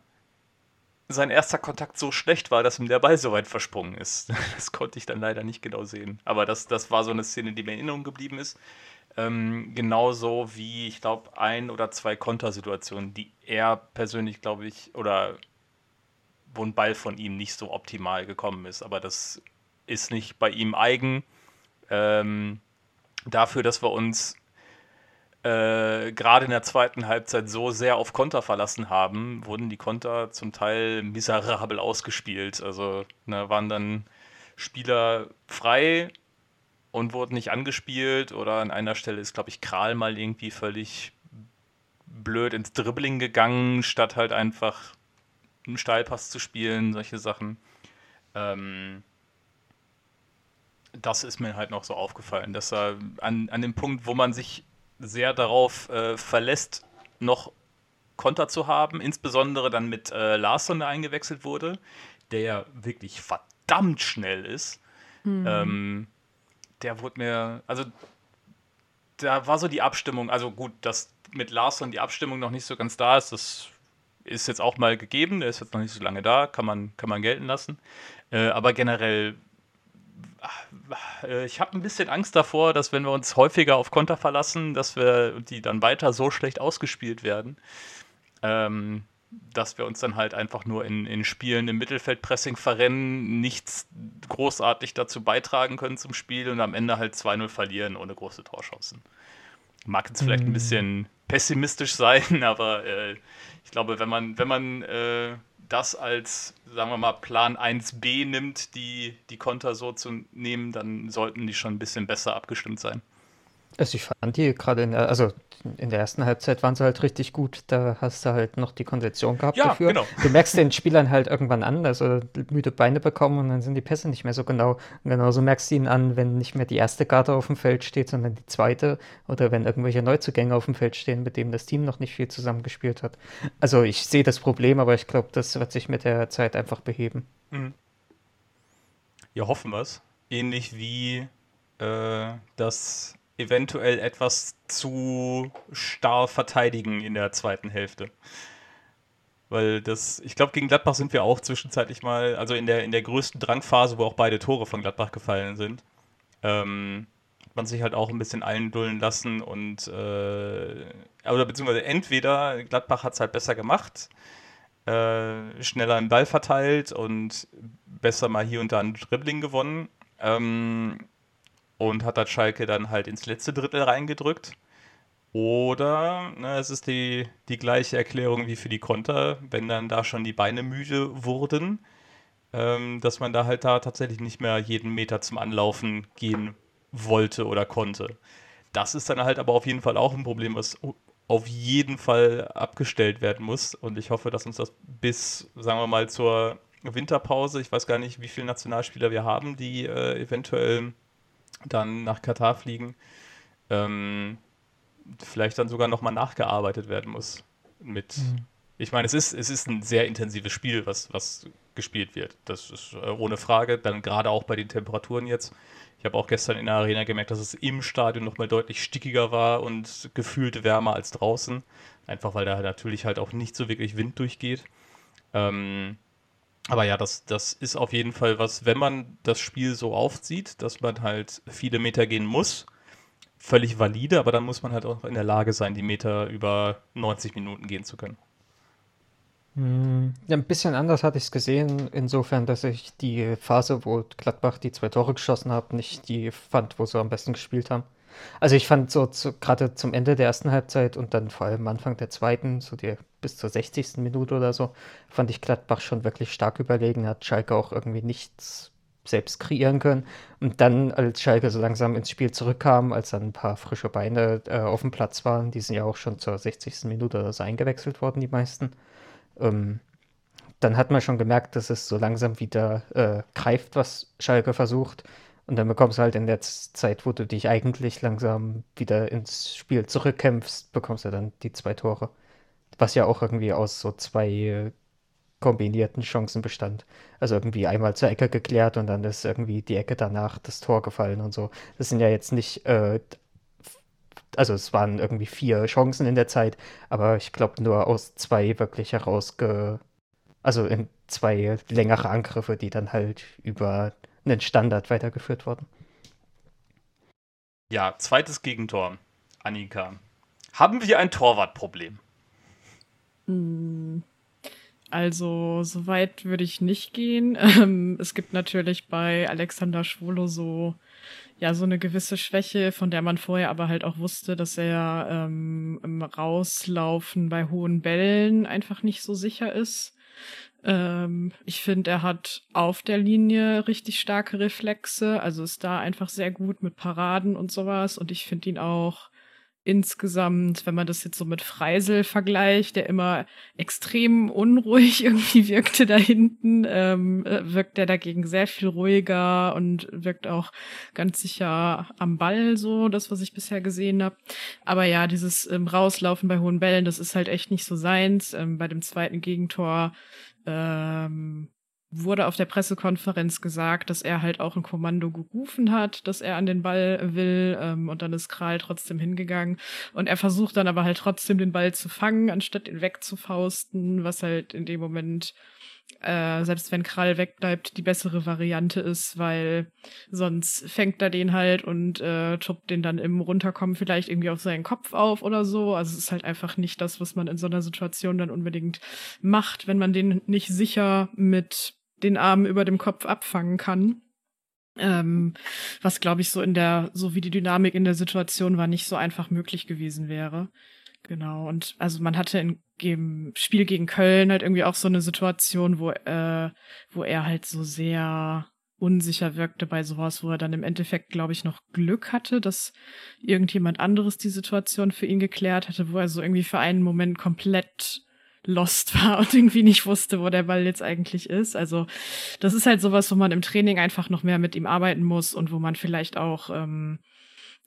sein erster Kontakt so schlecht war, dass ihm der Ball so weit versprungen ist. Das konnte ich dann leider nicht genau sehen. Aber das, das war so eine Szene, die mir in Erinnerung geblieben ist. Ähm, genauso wie, ich glaube, ein oder zwei Kontersituationen, die er persönlich, glaube ich, oder wo ein Ball von ihm nicht so optimal gekommen ist. Aber das ist nicht bei ihm eigen. Ähm, dafür, dass wir uns äh, gerade in der zweiten Halbzeit so sehr auf Konter verlassen haben, wurden die Konter zum Teil miserabel ausgespielt. Also ne, waren dann Spieler frei und wurden nicht angespielt oder an einer Stelle ist, glaube ich, Kral mal irgendwie völlig blöd ins Dribbling gegangen, statt halt einfach einen Steilpass zu spielen, solche Sachen. Ähm, das ist mir halt noch so aufgefallen, dass er an, an dem Punkt, wo man sich sehr darauf äh, verlässt, noch Konter zu haben, insbesondere dann mit äh, Larsson, der eingewechselt wurde, der ja wirklich verdammt schnell ist. Mhm. Ähm, der wurde mir, also da war so die Abstimmung, also gut, dass mit Larsson die Abstimmung noch nicht so ganz da ist, das ist jetzt auch mal gegeben, der ist jetzt noch nicht so lange da, kann man, kann man gelten lassen. Äh, aber generell, äh, ich habe ein bisschen Angst davor, dass wenn wir uns häufiger auf Konter verlassen, dass wir die dann weiter so schlecht ausgespielt werden. Ähm, dass wir uns dann halt einfach nur in, in Spielen im Mittelfeldpressing verrennen, nichts großartig dazu beitragen können zum Spiel und am Ende halt 2-0 verlieren ohne große Torchancen. Mag jetzt vielleicht ein mhm. bisschen pessimistisch sein, aber äh, ich glaube, wenn man, wenn man äh, das als, sagen wir mal, Plan 1b nimmt, die, die Konter so zu nehmen, dann sollten die schon ein bisschen besser abgestimmt sein. Also ich fand die gerade in der, also in der ersten Halbzeit waren sie halt richtig gut. Da hast du halt noch die Kondition gehabt ja, dafür. Genau. Du merkst den Spielern halt irgendwann an, also müde Beine bekommen und dann sind die Pässe nicht mehr so genau. Und genauso merkst du ihn an, wenn nicht mehr die erste Karte auf dem Feld steht, sondern die zweite. Oder wenn irgendwelche Neuzugänge auf dem Feld stehen, mit denen das Team noch nicht viel zusammengespielt hat. Also ich sehe das Problem, aber ich glaube, das wird sich mit der Zeit einfach beheben. Mhm. Ja, hoffen wir es. Ähnlich wie äh, das eventuell etwas zu starr verteidigen in der zweiten Hälfte. Weil das, ich glaube, gegen Gladbach sind wir auch zwischenzeitlich mal, also in der, in der größten Drangphase, wo auch beide Tore von Gladbach gefallen sind, ähm, hat man sich halt auch ein bisschen eindullen lassen und, äh, oder beziehungsweise entweder Gladbach hat es halt besser gemacht, äh, schneller im Ball verteilt und besser mal hier und da ein Dribbling gewonnen. Ähm, und hat das Schalke dann halt ins letzte Drittel reingedrückt. Oder ne, es ist die, die gleiche Erklärung wie für die Konter, wenn dann da schon die Beine müde wurden, ähm, dass man da halt da tatsächlich nicht mehr jeden Meter zum Anlaufen gehen wollte oder konnte. Das ist dann halt aber auf jeden Fall auch ein Problem, was auf jeden Fall abgestellt werden muss. Und ich hoffe, dass uns das bis, sagen wir mal, zur Winterpause, ich weiß gar nicht, wie viele Nationalspieler wir haben, die äh, eventuell dann nach Katar fliegen, ähm, vielleicht dann sogar nochmal nachgearbeitet werden muss. Mit, mhm. ich meine, es ist, es ist ein sehr intensives Spiel, was, was gespielt wird. Das ist äh, ohne Frage. Dann gerade auch bei den Temperaturen jetzt. Ich habe auch gestern in der Arena gemerkt, dass es im Stadion nochmal deutlich stickiger war und gefühlt wärmer als draußen. Einfach weil da natürlich halt auch nicht so wirklich Wind durchgeht. Ähm, aber ja, das, das ist auf jeden Fall was, wenn man das Spiel so aufzieht, dass man halt viele Meter gehen muss, völlig valide, aber dann muss man halt auch in der Lage sein, die Meter über 90 Minuten gehen zu können. Hm, ja, ein bisschen anders hatte ich es gesehen, insofern, dass ich die Phase, wo Gladbach die zwei Tore geschossen hat, nicht die fand, wo sie am besten gespielt haben. Also ich fand so zu, gerade zum Ende der ersten Halbzeit und dann vor allem Anfang der zweiten, so die bis zur 60. Minute oder so, fand ich Gladbach schon wirklich stark überlegen. Hat Schalke auch irgendwie nichts selbst kreieren können. Und dann, als Schalke so langsam ins Spiel zurückkam, als dann ein paar frische Beine äh, auf dem Platz waren, die sind ja auch schon zur 60. Minute oder so eingewechselt worden, die meisten, ähm, dann hat man schon gemerkt, dass es so langsam wieder äh, greift, was Schalke versucht. Und dann bekommst du halt in der Zeit, wo du dich eigentlich langsam wieder ins Spiel zurückkämpfst, bekommst du dann die zwei Tore. Was ja auch irgendwie aus so zwei äh, kombinierten Chancen bestand. Also irgendwie einmal zur Ecke geklärt und dann ist irgendwie die Ecke danach das Tor gefallen und so. Das sind ja jetzt nicht, äh, also es waren irgendwie vier Chancen in der Zeit, aber ich glaube nur aus zwei wirklich herausge, also in zwei längere Angriffe, die dann halt über einen Standard weitergeführt worden. Ja, zweites Gegentor. Annika. Haben wir ein Torwartproblem? Hm. Also, so weit würde ich nicht gehen. Ähm, es gibt natürlich bei Alexander Schwolo so, ja, so eine gewisse Schwäche, von der man vorher aber halt auch wusste, dass er ähm, im Rauslaufen bei hohen Bällen einfach nicht so sicher ist. Ähm, ich finde, er hat auf der Linie richtig starke Reflexe, also ist da einfach sehr gut mit Paraden und sowas. Und ich finde ihn auch insgesamt, wenn man das jetzt so mit Freisel vergleicht, der immer extrem unruhig irgendwie wirkte da hinten, ähm, äh, wirkt er dagegen sehr viel ruhiger und wirkt auch ganz sicher am Ball so, das, was ich bisher gesehen habe. Aber ja, dieses ähm, Rauslaufen bei hohen Bällen, das ist halt echt nicht so seins. Ähm, bei dem zweiten Gegentor ähm, wurde auf der Pressekonferenz gesagt, dass er halt auch ein Kommando gerufen hat, dass er an den Ball will. Ähm, und dann ist Kral trotzdem hingegangen. Und er versucht dann aber halt trotzdem den Ball zu fangen, anstatt ihn wegzufausten, was halt in dem Moment äh, selbst wenn Krall wegbleibt, die bessere Variante ist, weil sonst fängt er den halt und äh, tuppt den dann im Runterkommen vielleicht irgendwie auf seinen Kopf auf oder so. Also es ist halt einfach nicht das, was man in so einer Situation dann unbedingt macht, wenn man den nicht sicher mit den Armen über dem Kopf abfangen kann. Ähm, was glaube ich so in der, so wie die Dynamik in der Situation war, nicht so einfach möglich gewesen wäre. Genau, und also man hatte in, im Spiel gegen Köln halt irgendwie auch so eine Situation, wo, äh, wo er halt so sehr unsicher wirkte bei sowas, wo er dann im Endeffekt, glaube ich, noch Glück hatte, dass irgendjemand anderes die Situation für ihn geklärt hatte, wo er so irgendwie für einen Moment komplett lost war und irgendwie nicht wusste, wo der Ball jetzt eigentlich ist. Also das ist halt sowas, wo man im Training einfach noch mehr mit ihm arbeiten muss und wo man vielleicht auch ähm,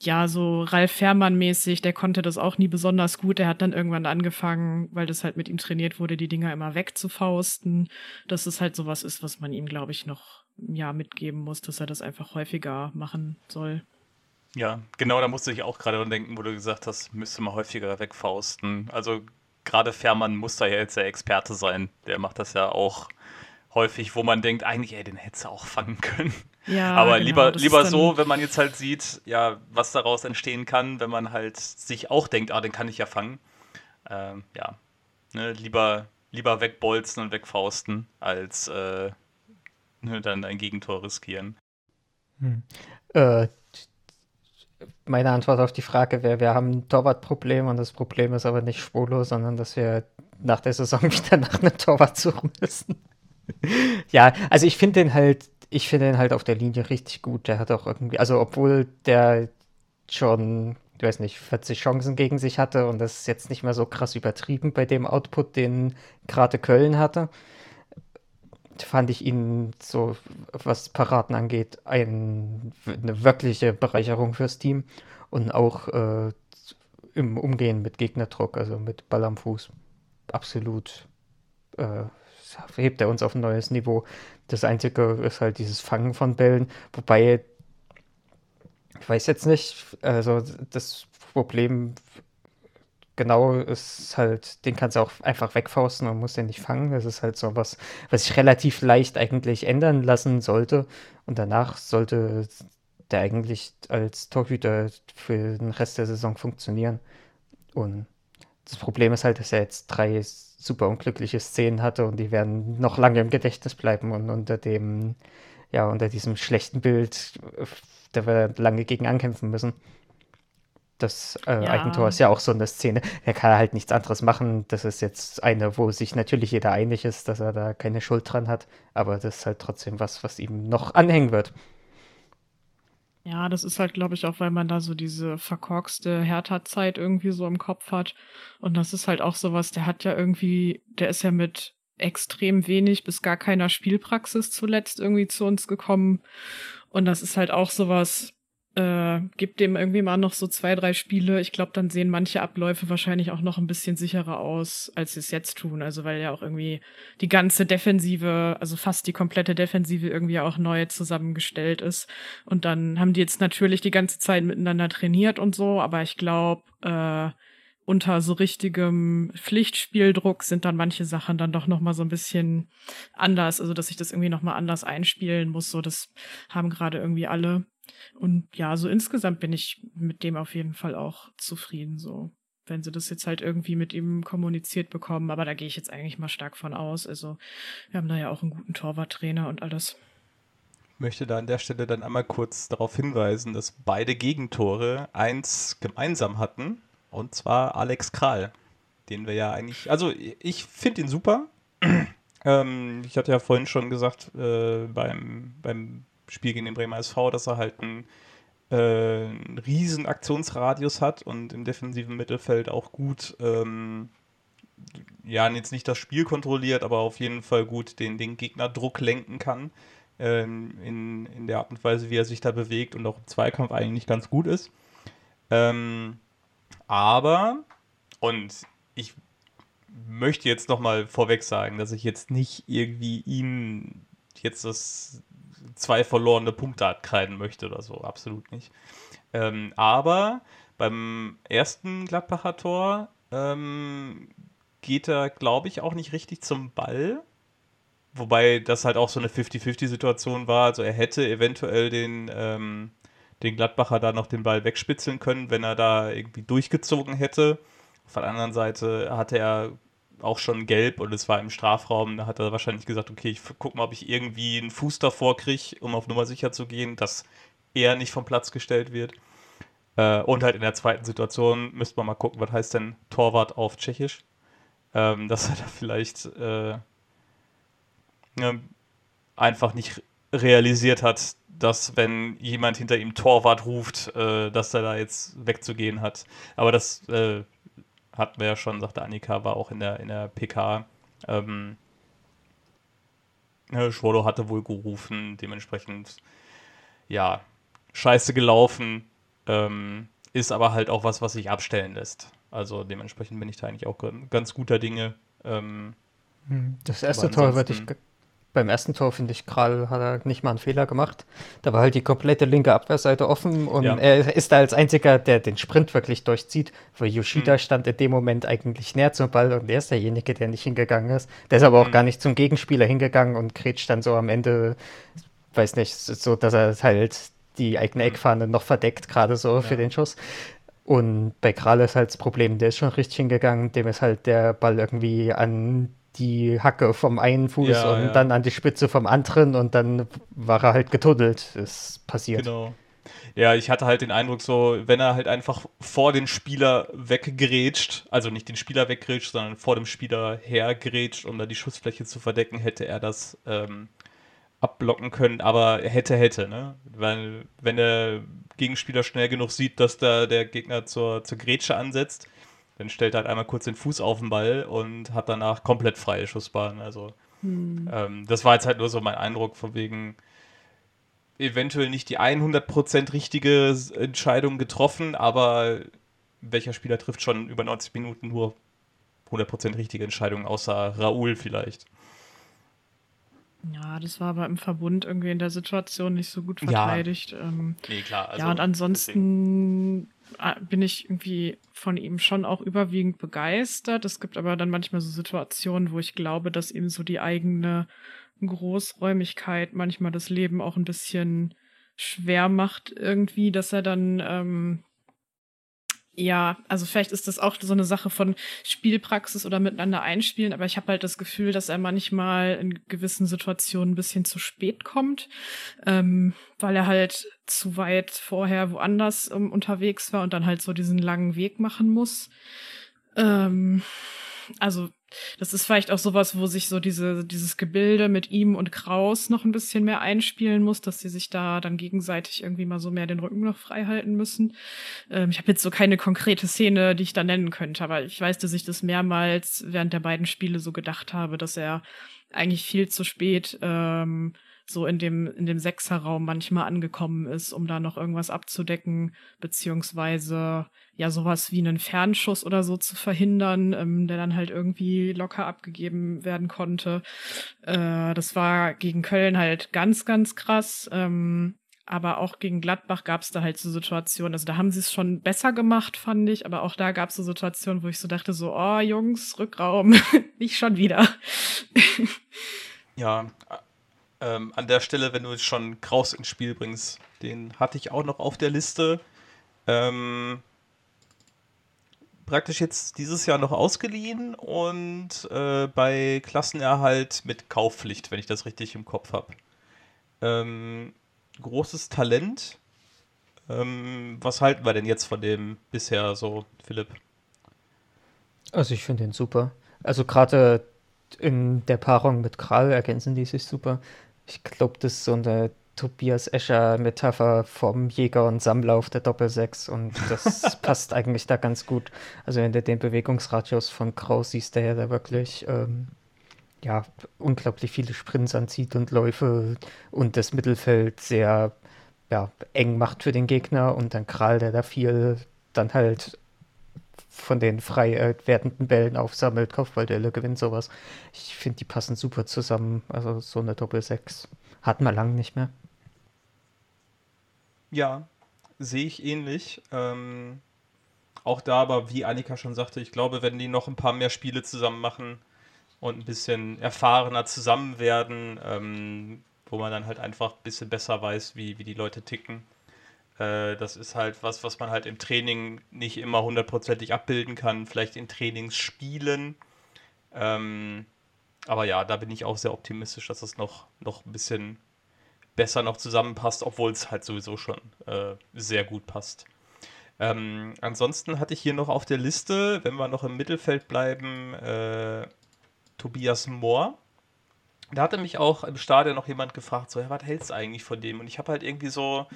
ja, so Ralf Fährmann-mäßig, der konnte das auch nie besonders gut. Der hat dann irgendwann angefangen, weil das halt mit ihm trainiert wurde, die Dinger immer wegzufausten. Dass es halt sowas ist, was man ihm, glaube ich, noch ja, mitgeben muss, dass er das einfach häufiger machen soll. Ja, genau, da musste ich auch gerade dran denken, wo du gesagt hast, müsste man häufiger wegfausten. Also gerade Fährmann muss da ja jetzt der Experte sein. Der macht das ja auch häufig, wo man denkt, eigentlich, ey, den hättest du auch fangen können. Ja, Aber genau, lieber, lieber so, wenn man jetzt halt sieht, ja, was daraus entstehen kann, wenn man halt sich auch denkt, ah, den kann ich ja fangen. Ähm, ja, ne, lieber, lieber wegbolzen und wegfausten, als äh, ne, dann ein Gegentor riskieren. Hm. Äh, meine Antwort auf die Frage wäre, wir haben ein Torwartproblem und das Problem ist aber nicht spurlos, sondern dass wir nach der Saison wieder nach einem Torwart suchen müssen. ja, also ich finde den halt ich finde ihn halt auf der Linie richtig gut. Der hat auch irgendwie, also obwohl der schon, ich weiß nicht, 40 Chancen gegen sich hatte und das ist jetzt nicht mehr so krass übertrieben bei dem Output, den gerade Köln hatte, fand ich ihn so, was Paraden angeht, ein, eine wirkliche Bereicherung fürs Team und auch äh, im Umgehen mit Gegnerdruck, also mit Ball am Fuß. Absolut äh, hebt er uns auf ein neues Niveau. Das Einzige ist halt dieses Fangen von Bällen, wobei ich weiß jetzt nicht, also das Problem genau ist halt, den kannst du auch einfach wegfausten und musst den nicht fangen. Das ist halt so was, was sich relativ leicht eigentlich ändern lassen sollte. Und danach sollte der eigentlich als Torhüter für den Rest der Saison funktionieren. Und das Problem ist halt, dass er jetzt drei super unglückliche Szenen hatte und die werden noch lange im Gedächtnis bleiben und unter dem, ja, unter diesem schlechten Bild, da wir lange gegen ankämpfen müssen. Das äh, ja. Eigentor ist ja auch so eine Szene. Er kann halt nichts anderes machen. Das ist jetzt eine, wo sich natürlich jeder einig ist, dass er da keine Schuld dran hat. Aber das ist halt trotzdem was, was ihm noch anhängen wird. Ja, das ist halt, glaube ich, auch, weil man da so diese verkorkste Hertha-Zeit irgendwie so im Kopf hat. Und das ist halt auch sowas, der hat ja irgendwie, der ist ja mit extrem wenig bis gar keiner Spielpraxis zuletzt irgendwie zu uns gekommen. Und das ist halt auch sowas, äh, gibt dem irgendwie mal noch so zwei, drei Spiele. Ich glaube, dann sehen manche Abläufe wahrscheinlich auch noch ein bisschen sicherer aus, als sie es jetzt tun. Also weil ja auch irgendwie die ganze Defensive, also fast die komplette Defensive irgendwie auch neu zusammengestellt ist. Und dann haben die jetzt natürlich die ganze Zeit miteinander trainiert und so, aber ich glaube, äh, unter so richtigem Pflichtspieldruck sind dann manche Sachen dann doch noch mal so ein bisschen anders, also dass ich das irgendwie noch mal anders einspielen muss, so das haben gerade irgendwie alle und ja, so insgesamt bin ich mit dem auf jeden Fall auch zufrieden, so. Wenn sie das jetzt halt irgendwie mit ihm kommuniziert bekommen, aber da gehe ich jetzt eigentlich mal stark von aus. Also, wir haben da ja auch einen guten Torwarttrainer und alles. Ich möchte da an der Stelle dann einmal kurz darauf hinweisen, dass beide Gegentore eins gemeinsam hatten, und zwar Alex Kral, den wir ja eigentlich, also ich finde ihn super. ähm, ich hatte ja vorhin schon gesagt, äh, beim, beim Spiel gegen den Bremer SV, dass er halt einen, äh, einen riesen Aktionsradius hat und im defensiven Mittelfeld auch gut, ähm, ja, jetzt nicht das Spiel kontrolliert, aber auf jeden Fall gut den, den Gegner Druck lenken kann. Ähm, in, in der Art und Weise, wie er sich da bewegt und auch im Zweikampf eigentlich ganz gut ist. Ähm, aber, und ich möchte jetzt nochmal vorweg sagen, dass ich jetzt nicht irgendwie ihn jetzt das zwei verlorene Punkte ankreiden möchte oder so. Absolut nicht. Ähm, aber beim ersten Gladbacher Tor ähm, geht er, glaube ich, auch nicht richtig zum Ball. Wobei das halt auch so eine 50-50-Situation war. Also er hätte eventuell den, ähm, den Gladbacher da noch den Ball wegspitzeln können, wenn er da irgendwie durchgezogen hätte. Auf der anderen Seite hatte er auch schon gelb und es war im Strafraum. Da hat er wahrscheinlich gesagt, okay, ich gucke mal, ob ich irgendwie einen Fuß davor kriege, um auf Nummer sicher zu gehen, dass er nicht vom Platz gestellt wird. Äh, und halt in der zweiten Situation müsste man mal gucken, was heißt denn Torwart auf Tschechisch. Ähm, dass er da vielleicht äh, ne, einfach nicht realisiert hat, dass wenn jemand hinter ihm Torwart ruft, äh, dass er da jetzt wegzugehen hat. Aber das äh, hatten wir ja schon, sagte Annika, war auch in der, in der PK. Ähm, ne, Schwodo hatte wohl gerufen, dementsprechend, ja, scheiße gelaufen, ähm, ist aber halt auch was, was sich abstellen lässt. Also dementsprechend bin ich da eigentlich auch ganz guter Dinge. Ähm, hm, das erste Tor würde ich beim ersten Tor, finde ich, Kral hat er nicht mal einen Fehler gemacht. Da war halt die komplette linke Abwehrseite offen und ja. er ist da als einziger, der den Sprint wirklich durchzieht, weil Yoshida mhm. stand in dem Moment eigentlich näher zum Ball und er ist derjenige, der nicht hingegangen ist. Der ist aber auch mhm. gar nicht zum Gegenspieler hingegangen und kretscht dann so am Ende, weiß nicht, so, dass er halt die eigene mhm. Eckfahne noch verdeckt, gerade so ja. für den Schuss. Und bei Kral ist halt das Problem, der ist schon richtig hingegangen, dem ist halt der Ball irgendwie an die Hacke vom einen Fuß ja, und ja. dann an die Spitze vom anderen und dann war er halt getuddelt. Ist passiert. Genau. Ja, ich hatte halt den Eindruck, so, wenn er halt einfach vor den Spieler weggrätscht, also nicht den Spieler weggrätscht, sondern vor dem Spieler hergrätscht, um da die Schussfläche zu verdecken, hätte er das ähm, abblocken können, aber hätte, hätte, ne? Weil, wenn der Gegenspieler schnell genug sieht, dass da der Gegner zur, zur Grätsche ansetzt, dann stellt er halt einmal kurz den Fuß auf den Ball und hat danach komplett freie Schussbahn. Also hm. ähm, das war jetzt halt nur so mein Eindruck von wegen eventuell nicht die 100% richtige Entscheidung getroffen, aber welcher Spieler trifft schon über 90 Minuten nur 100% richtige Entscheidungen, außer Raoul vielleicht. Ja, das war aber im Verbund irgendwie in der Situation nicht so gut verteidigt. Ja, ähm, nee, klar. Also ja, und ansonsten bin ich irgendwie von ihm schon auch überwiegend begeistert. Es gibt aber dann manchmal so Situationen, wo ich glaube, dass ihm so die eigene Großräumigkeit manchmal das Leben auch ein bisschen schwer macht irgendwie, dass er dann ähm, ja, also vielleicht ist das auch so eine Sache von Spielpraxis oder miteinander einspielen, aber ich habe halt das Gefühl, dass er manchmal in gewissen Situationen ein bisschen zu spät kommt, ähm, weil er halt zu weit vorher woanders um, unterwegs war und dann halt so diesen langen Weg machen muss. Ähm, also das ist vielleicht auch sowas, wo sich so diese, dieses Gebilde mit ihm und Kraus noch ein bisschen mehr einspielen muss, dass sie sich da dann gegenseitig irgendwie mal so mehr den Rücken noch frei halten müssen. Ähm, ich habe jetzt so keine konkrete Szene, die ich da nennen könnte, aber ich weiß, dass ich das mehrmals während der beiden Spiele so gedacht habe, dass er eigentlich viel zu spät ähm, so in dem, in dem Sechserraum manchmal angekommen ist, um da noch irgendwas abzudecken, beziehungsweise ja sowas wie einen Fernschuss oder so zu verhindern, ähm, der dann halt irgendwie locker abgegeben werden konnte. Äh, das war gegen Köln halt ganz, ganz krass. Ähm, aber auch gegen Gladbach gab es da halt so Situationen, also da haben sie es schon besser gemacht, fand ich, aber auch da gab es so Situationen, wo ich so dachte, so, oh Jungs, Rückraum, nicht schon wieder. ja, ähm, an der Stelle, wenn du schon Kraus ins Spiel bringst, den hatte ich auch noch auf der Liste. Ähm, praktisch jetzt dieses Jahr noch ausgeliehen und äh, bei Klassenerhalt mit Kaufpflicht, wenn ich das richtig im Kopf habe. Ähm, großes Talent. Ähm, was halten wir denn jetzt von dem bisher so, Philipp? Also ich finde den super. Also gerade in der Paarung mit Kral ergänzen die sich super. Ich glaube, das ist so eine Tobias Escher-Metapher vom Jäger und Sammler auf der Doppelsechs und das passt eigentlich da ganz gut. Also wenn du den Bewegungsradius von Kraus siehst, der ja da wirklich ähm, ja, unglaublich viele Sprints anzieht und Läufe und das Mittelfeld sehr ja, eng macht für den Gegner und dann Kral, der da viel dann halt von den frei äh, werdenden Bällen aufsammelt, Kopfballduelle gewinnt, sowas. Ich finde, die passen super zusammen. Also so eine Doppel-6 hat man lang nicht mehr. Ja, sehe ich ähnlich. Ähm, auch da aber, wie Annika schon sagte, ich glaube, wenn die noch ein paar mehr Spiele zusammen machen und ein bisschen erfahrener zusammen werden, ähm, wo man dann halt einfach ein bisschen besser weiß, wie, wie die Leute ticken. Äh, das ist halt was, was man halt im Training nicht immer hundertprozentig abbilden kann, vielleicht in Trainingsspielen. Ähm, aber ja, da bin ich auch sehr optimistisch, dass es noch, noch ein bisschen besser noch zusammenpasst, obwohl es halt sowieso schon äh, sehr gut passt. Ähm, ansonsten hatte ich hier noch auf der Liste, wenn wir noch im Mittelfeld bleiben, äh, Tobias Mohr. Da hatte mich auch im Stadion noch jemand gefragt, so, ja, was hältst du eigentlich von dem? Und ich habe halt irgendwie so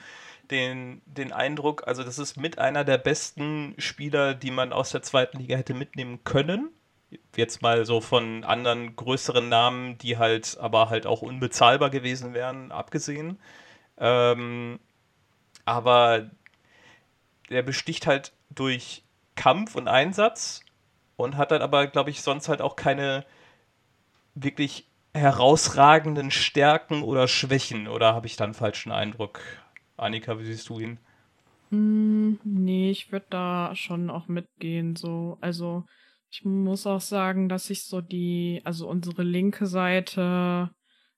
den, den Eindruck, also das ist mit einer der besten Spieler, die man aus der zweiten Liga hätte mitnehmen können. Jetzt mal so von anderen größeren Namen, die halt aber halt auch unbezahlbar gewesen wären, abgesehen. Ähm, aber der besticht halt durch Kampf und Einsatz und hat dann aber, glaube ich, sonst halt auch keine wirklich herausragenden Stärken oder Schwächen. Oder habe ich da einen falschen Eindruck? Annika, wie siehst du ihn? Mm, nee, ich würde da schon auch mitgehen. So, also ich muss auch sagen, dass ich so die, also unsere linke Seite,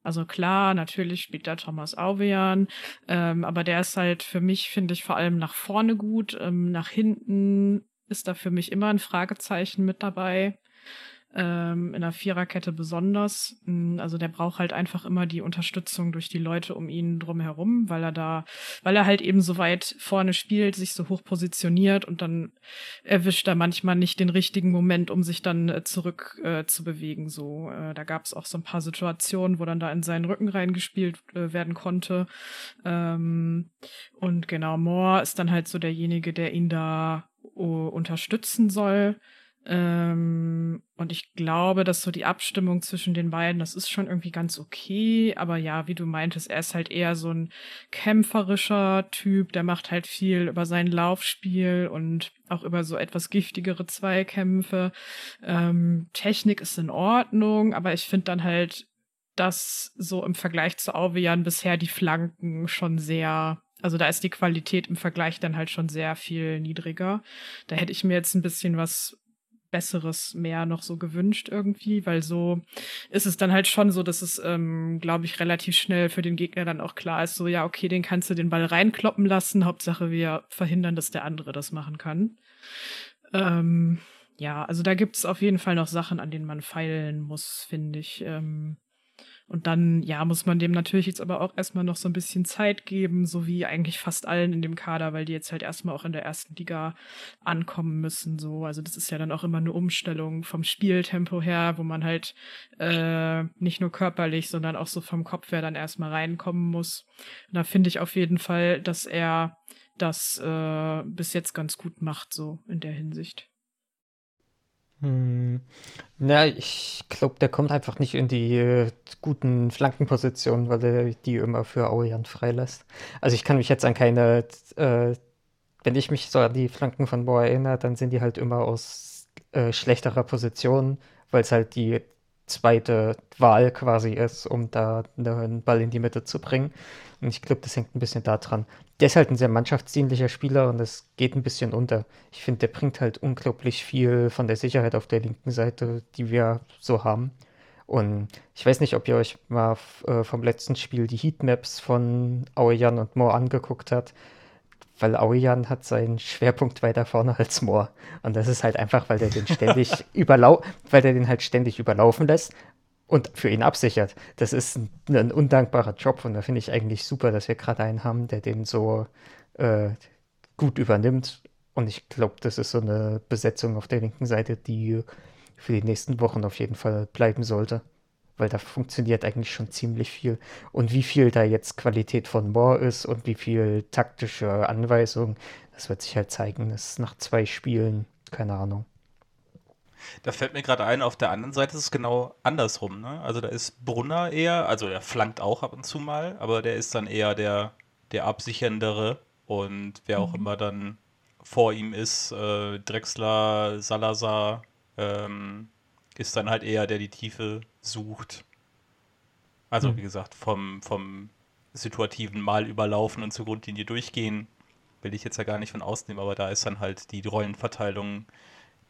also klar, natürlich spielt da Thomas Auvean, ähm, aber der ist halt für mich, finde ich, vor allem nach vorne gut. Ähm, nach hinten ist da für mich immer ein Fragezeichen mit dabei ähm, in der Viererkette besonders. Mm, also der braucht halt einfach immer die Unterstützung durch die Leute um ihn drumherum, weil er da, weil er halt eben so weit vorne spielt, sich so hoch positioniert und dann erwischt er manchmal nicht den richtigen Moment, um sich dann äh, zurück äh, zu bewegen. So, äh, da gab es auch so ein paar Situationen, wo dann da in seinen Rücken reingespielt äh, werden konnte. Ähm, und genau, Moore ist dann halt so derjenige, der ihn da uh, unterstützen soll. Ähm, und ich glaube, dass so die Abstimmung zwischen den beiden, das ist schon irgendwie ganz okay. Aber ja, wie du meintest, er ist halt eher so ein kämpferischer Typ, der macht halt viel über sein Laufspiel und auch über so etwas giftigere Zweikämpfe. Ähm, Technik ist in Ordnung, aber ich finde dann halt, dass so im Vergleich zu Auvejan bisher die Flanken schon sehr also da ist die Qualität im Vergleich dann halt schon sehr viel niedriger. Da hätte ich mir jetzt ein bisschen was Besseres mehr noch so gewünscht irgendwie, weil so ist es dann halt schon so, dass es, ähm, glaube ich, relativ schnell für den Gegner dann auch klar ist, so ja, okay, den kannst du den Ball reinkloppen lassen, Hauptsache wir verhindern, dass der andere das machen kann. Ähm, ja, also da gibt es auf jeden Fall noch Sachen, an denen man feilen muss, finde ich. Ähm, und dann, ja, muss man dem natürlich jetzt aber auch erstmal noch so ein bisschen Zeit geben, so wie eigentlich fast allen in dem Kader, weil die jetzt halt erstmal auch in der ersten Liga ankommen müssen. So, also das ist ja dann auch immer eine Umstellung vom Spieltempo her, wo man halt äh, nicht nur körperlich, sondern auch so vom Kopf her dann erstmal reinkommen muss. Und da finde ich auf jeden Fall, dass er das äh, bis jetzt ganz gut macht, so in der Hinsicht. Hm. Na, ich glaube, der kommt einfach nicht in die äh, guten Flankenpositionen, weil er die immer für Aurian freilässt. Also ich kann mich jetzt an keine, äh, wenn ich mich so an die Flanken von Boa erinnere, dann sind die halt immer aus äh, schlechterer Position, weil es halt die zweite Wahl quasi ist, um da einen Ball in die Mitte zu bringen. Und ich glaube, das hängt ein bisschen daran. Der ist halt ein sehr mannschaftsdienlicher Spieler und das geht ein bisschen unter. Ich finde, der bringt halt unglaublich viel von der Sicherheit auf der linken Seite, die wir so haben. Und ich weiß nicht, ob ihr euch mal äh, vom letzten Spiel die Heatmaps von Aoyan und Moore angeguckt habt, weil Aoyan hat seinen Schwerpunkt weiter vorne als Moore. Und das ist halt einfach, weil der den ständig überlau weil der den halt ständig überlaufen lässt und für ihn absichert. Das ist ein, ein undankbarer Job und da finde ich eigentlich super, dass wir gerade einen haben, der den so äh, gut übernimmt. Und ich glaube, das ist so eine Besetzung auf der linken Seite, die für die nächsten Wochen auf jeden Fall bleiben sollte. Weil da funktioniert eigentlich schon ziemlich viel. Und wie viel da jetzt Qualität von Moore ist und wie viel taktische Anweisung, das wird sich halt zeigen. Das ist nach zwei Spielen, keine Ahnung. Da fällt mir gerade ein, auf der anderen Seite ist es genau andersrum. Ne? Also da ist Brunner eher, also der flankt auch ab und zu mal, aber der ist dann eher der, der absicherndere und wer auch mhm. immer dann vor ihm ist. Äh, Drexler, Salazar ähm, ist dann halt eher, der die Tiefe sucht. Also, hm. wie gesagt, vom, vom situativen Mal überlaufen und zur Grundlinie durchgehen, will ich jetzt ja gar nicht von ausnehmen, aber da ist dann halt die Rollenverteilung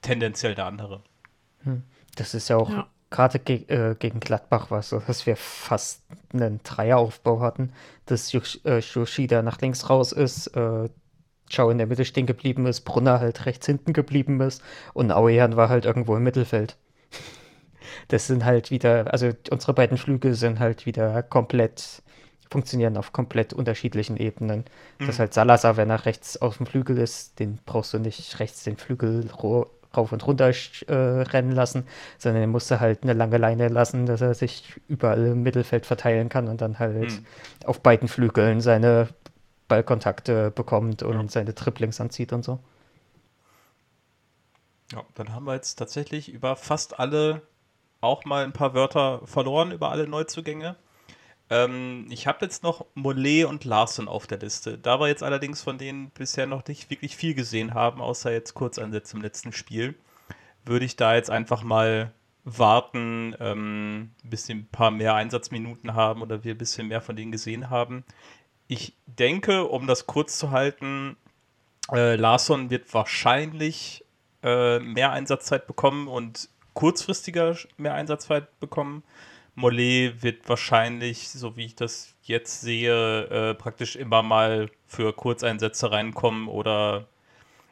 tendenziell eine andere. Hm. Das ist ja auch ja. gerade ge äh, gegen Gladbach war so, dass wir fast einen Dreieraufbau hatten, dass äh, Yoshida nach links raus ist, äh, Chao in der Mitte stehen geblieben ist, Brunner halt rechts hinten geblieben ist und Auehan war halt irgendwo im Mittelfeld. Das sind halt wieder, also unsere beiden Flügel sind halt wieder komplett, funktionieren auf komplett unterschiedlichen Ebenen. Mhm. Das halt Salazar, wenn er rechts auf dem Flügel ist, den brauchst du nicht rechts den Flügel rauf und runter äh, rennen lassen, sondern den musst du halt eine lange Leine lassen, dass er sich überall im Mittelfeld verteilen kann und dann halt mhm. auf beiden Flügeln seine Ballkontakte bekommt und ja. seine Triplings anzieht und so. Ja, dann haben wir jetzt tatsächlich über fast alle auch mal ein paar Wörter verloren, über alle Neuzugänge. Ähm, ich habe jetzt noch Mollet und Larsen auf der Liste. Da wir jetzt allerdings von denen bisher noch nicht wirklich viel gesehen haben, außer jetzt Kurzeinsätze im letzten Spiel, würde ich da jetzt einfach mal warten, ähm, bis sie ein paar mehr Einsatzminuten haben oder wir ein bisschen mehr von denen gesehen haben. Ich denke, um das kurz zu halten, äh, Larson wird wahrscheinlich äh, mehr Einsatzzeit bekommen und kurzfristiger mehr Einsatzzeit bekommen. Mollet wird wahrscheinlich, so wie ich das jetzt sehe, äh, praktisch immer mal für Kurzeinsätze reinkommen oder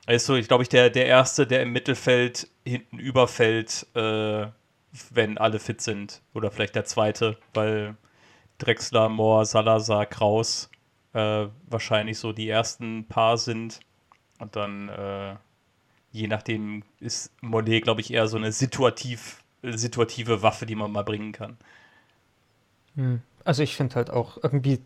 ist so, ich glaube, ich der, der Erste, der im Mittelfeld hinten überfällt, äh, wenn alle fit sind. Oder vielleicht der Zweite, weil Drexler, Mohr, Salazar, Kraus äh, wahrscheinlich so die ersten paar sind. Und dann, äh, je nachdem, ist Monet, glaube ich, eher so eine situativ, situative Waffe, die man mal bringen kann. Hm. Also ich finde halt auch irgendwie,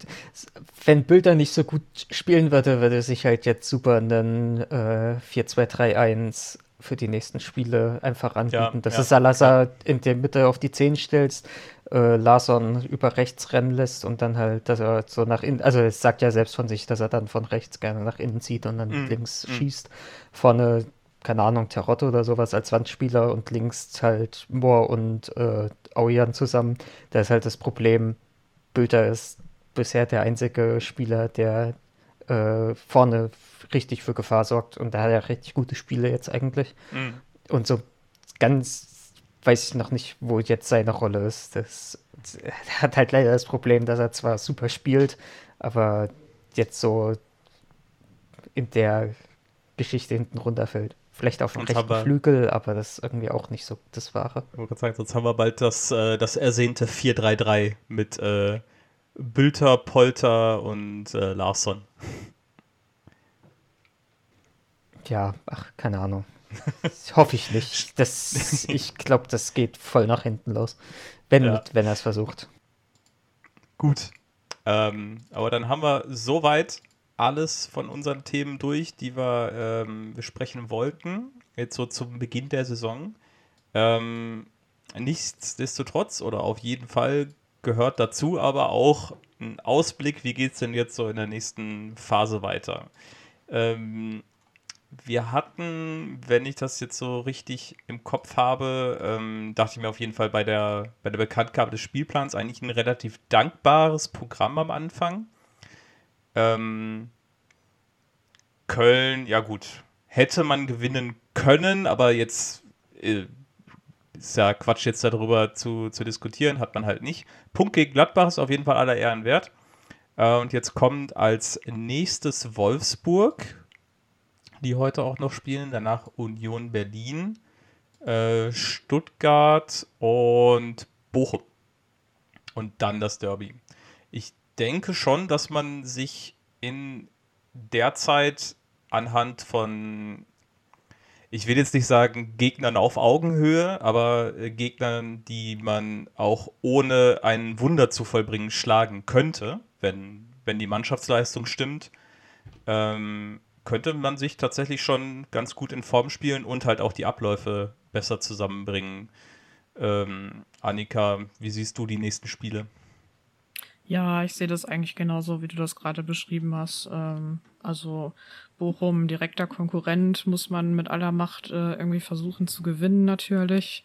wenn Bilder nicht so gut spielen würde, würde sich halt jetzt super einen äh, 4-2-3-1 für die nächsten Spiele einfach anbieten. Ja, dass ja, du Salazar ja. in der Mitte auf die 10 stellst, äh, Larson über rechts rennen lässt und dann halt, dass er so nach innen, also es sagt ja selbst von sich, dass er dann von rechts gerne nach innen zieht und dann mm. links mm. schießt. Vorne, keine Ahnung, Terrotto oder sowas als Wandspieler und links halt Moore und äh, Auian zusammen. Da ist halt das Problem, Bülter ist bisher der einzige Spieler, der äh, vorne richtig für Gefahr sorgt und da hat er richtig gute Spiele jetzt eigentlich. Mm. Und so ganz weiß ich noch nicht, wo jetzt seine Rolle ist. Das, das hat halt leider das Problem, dass er zwar super spielt, aber jetzt so in der Geschichte hinten runterfällt. Vielleicht auf dem rechten wir, Flügel, aber das ist irgendwie auch nicht so das Wahre. Ich wollte sagen, sonst haben wir bald das, äh, das ersehnte 4-3-3 mit äh, Bülter, Polter und äh, Larsson. Ja, ach, keine Ahnung. Hoffe ich nicht. Das, ich glaube, das geht voll nach hinten los, wenn, ja. wenn er es versucht. Gut. Ähm, aber dann haben wir soweit alles von unseren Themen durch, die wir ähm, besprechen wollten. Jetzt so zum Beginn der Saison. Ähm, nichtsdestotrotz oder auf jeden Fall gehört dazu aber auch ein Ausblick, wie geht es denn jetzt so in der nächsten Phase weiter. Ähm, wir hatten, wenn ich das jetzt so richtig im Kopf habe, ähm, dachte ich mir auf jeden Fall bei der, bei der Bekanntgabe des Spielplans eigentlich ein relativ dankbares Programm am Anfang. Ähm, Köln, ja gut, hätte man gewinnen können, aber jetzt äh, ist ja Quatsch, jetzt darüber zu, zu diskutieren, hat man halt nicht. Punkt gegen Gladbach ist auf jeden Fall aller Ehren wert. Äh, und jetzt kommt als nächstes Wolfsburg die heute auch noch spielen. Danach Union Berlin, äh, Stuttgart und Bochum. Und dann das Derby. Ich denke schon, dass man sich in der Zeit anhand von, ich will jetzt nicht sagen Gegnern auf Augenhöhe, aber äh, Gegnern, die man auch ohne ein Wunder zu vollbringen schlagen könnte, wenn, wenn die Mannschaftsleistung stimmt, ähm, könnte man sich tatsächlich schon ganz gut in Form spielen und halt auch die Abläufe besser zusammenbringen. Ähm, Annika, wie siehst du die nächsten Spiele? Ja, ich sehe das eigentlich genauso, wie du das gerade beschrieben hast. Ähm, Also Bochum, direkter Konkurrent, muss man mit aller Macht äh, irgendwie versuchen zu gewinnen natürlich.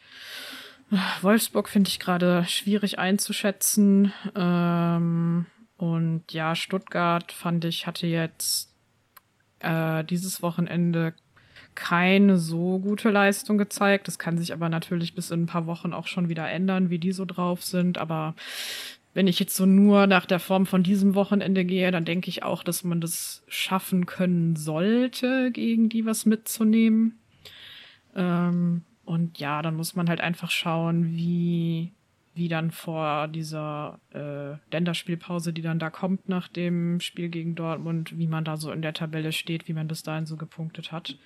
Wolfsburg finde ich gerade schwierig einzuschätzen. Ähm, und ja, Stuttgart fand ich, hatte jetzt äh, dieses Wochenende keine so gute Leistung gezeigt. Das kann sich aber natürlich bis in ein paar Wochen auch schon wieder ändern, wie die so drauf sind. Aber wenn ich jetzt so nur nach der Form von diesem Wochenende gehe, dann denke ich auch, dass man das schaffen können sollte, gegen die was mitzunehmen. Ähm, und ja, dann muss man halt einfach schauen, wie, wie dann vor dieser äh, Länderspielpause, die dann da kommt nach dem Spiel gegen Dortmund, wie man da so in der Tabelle steht, wie man bis dahin so gepunktet hat.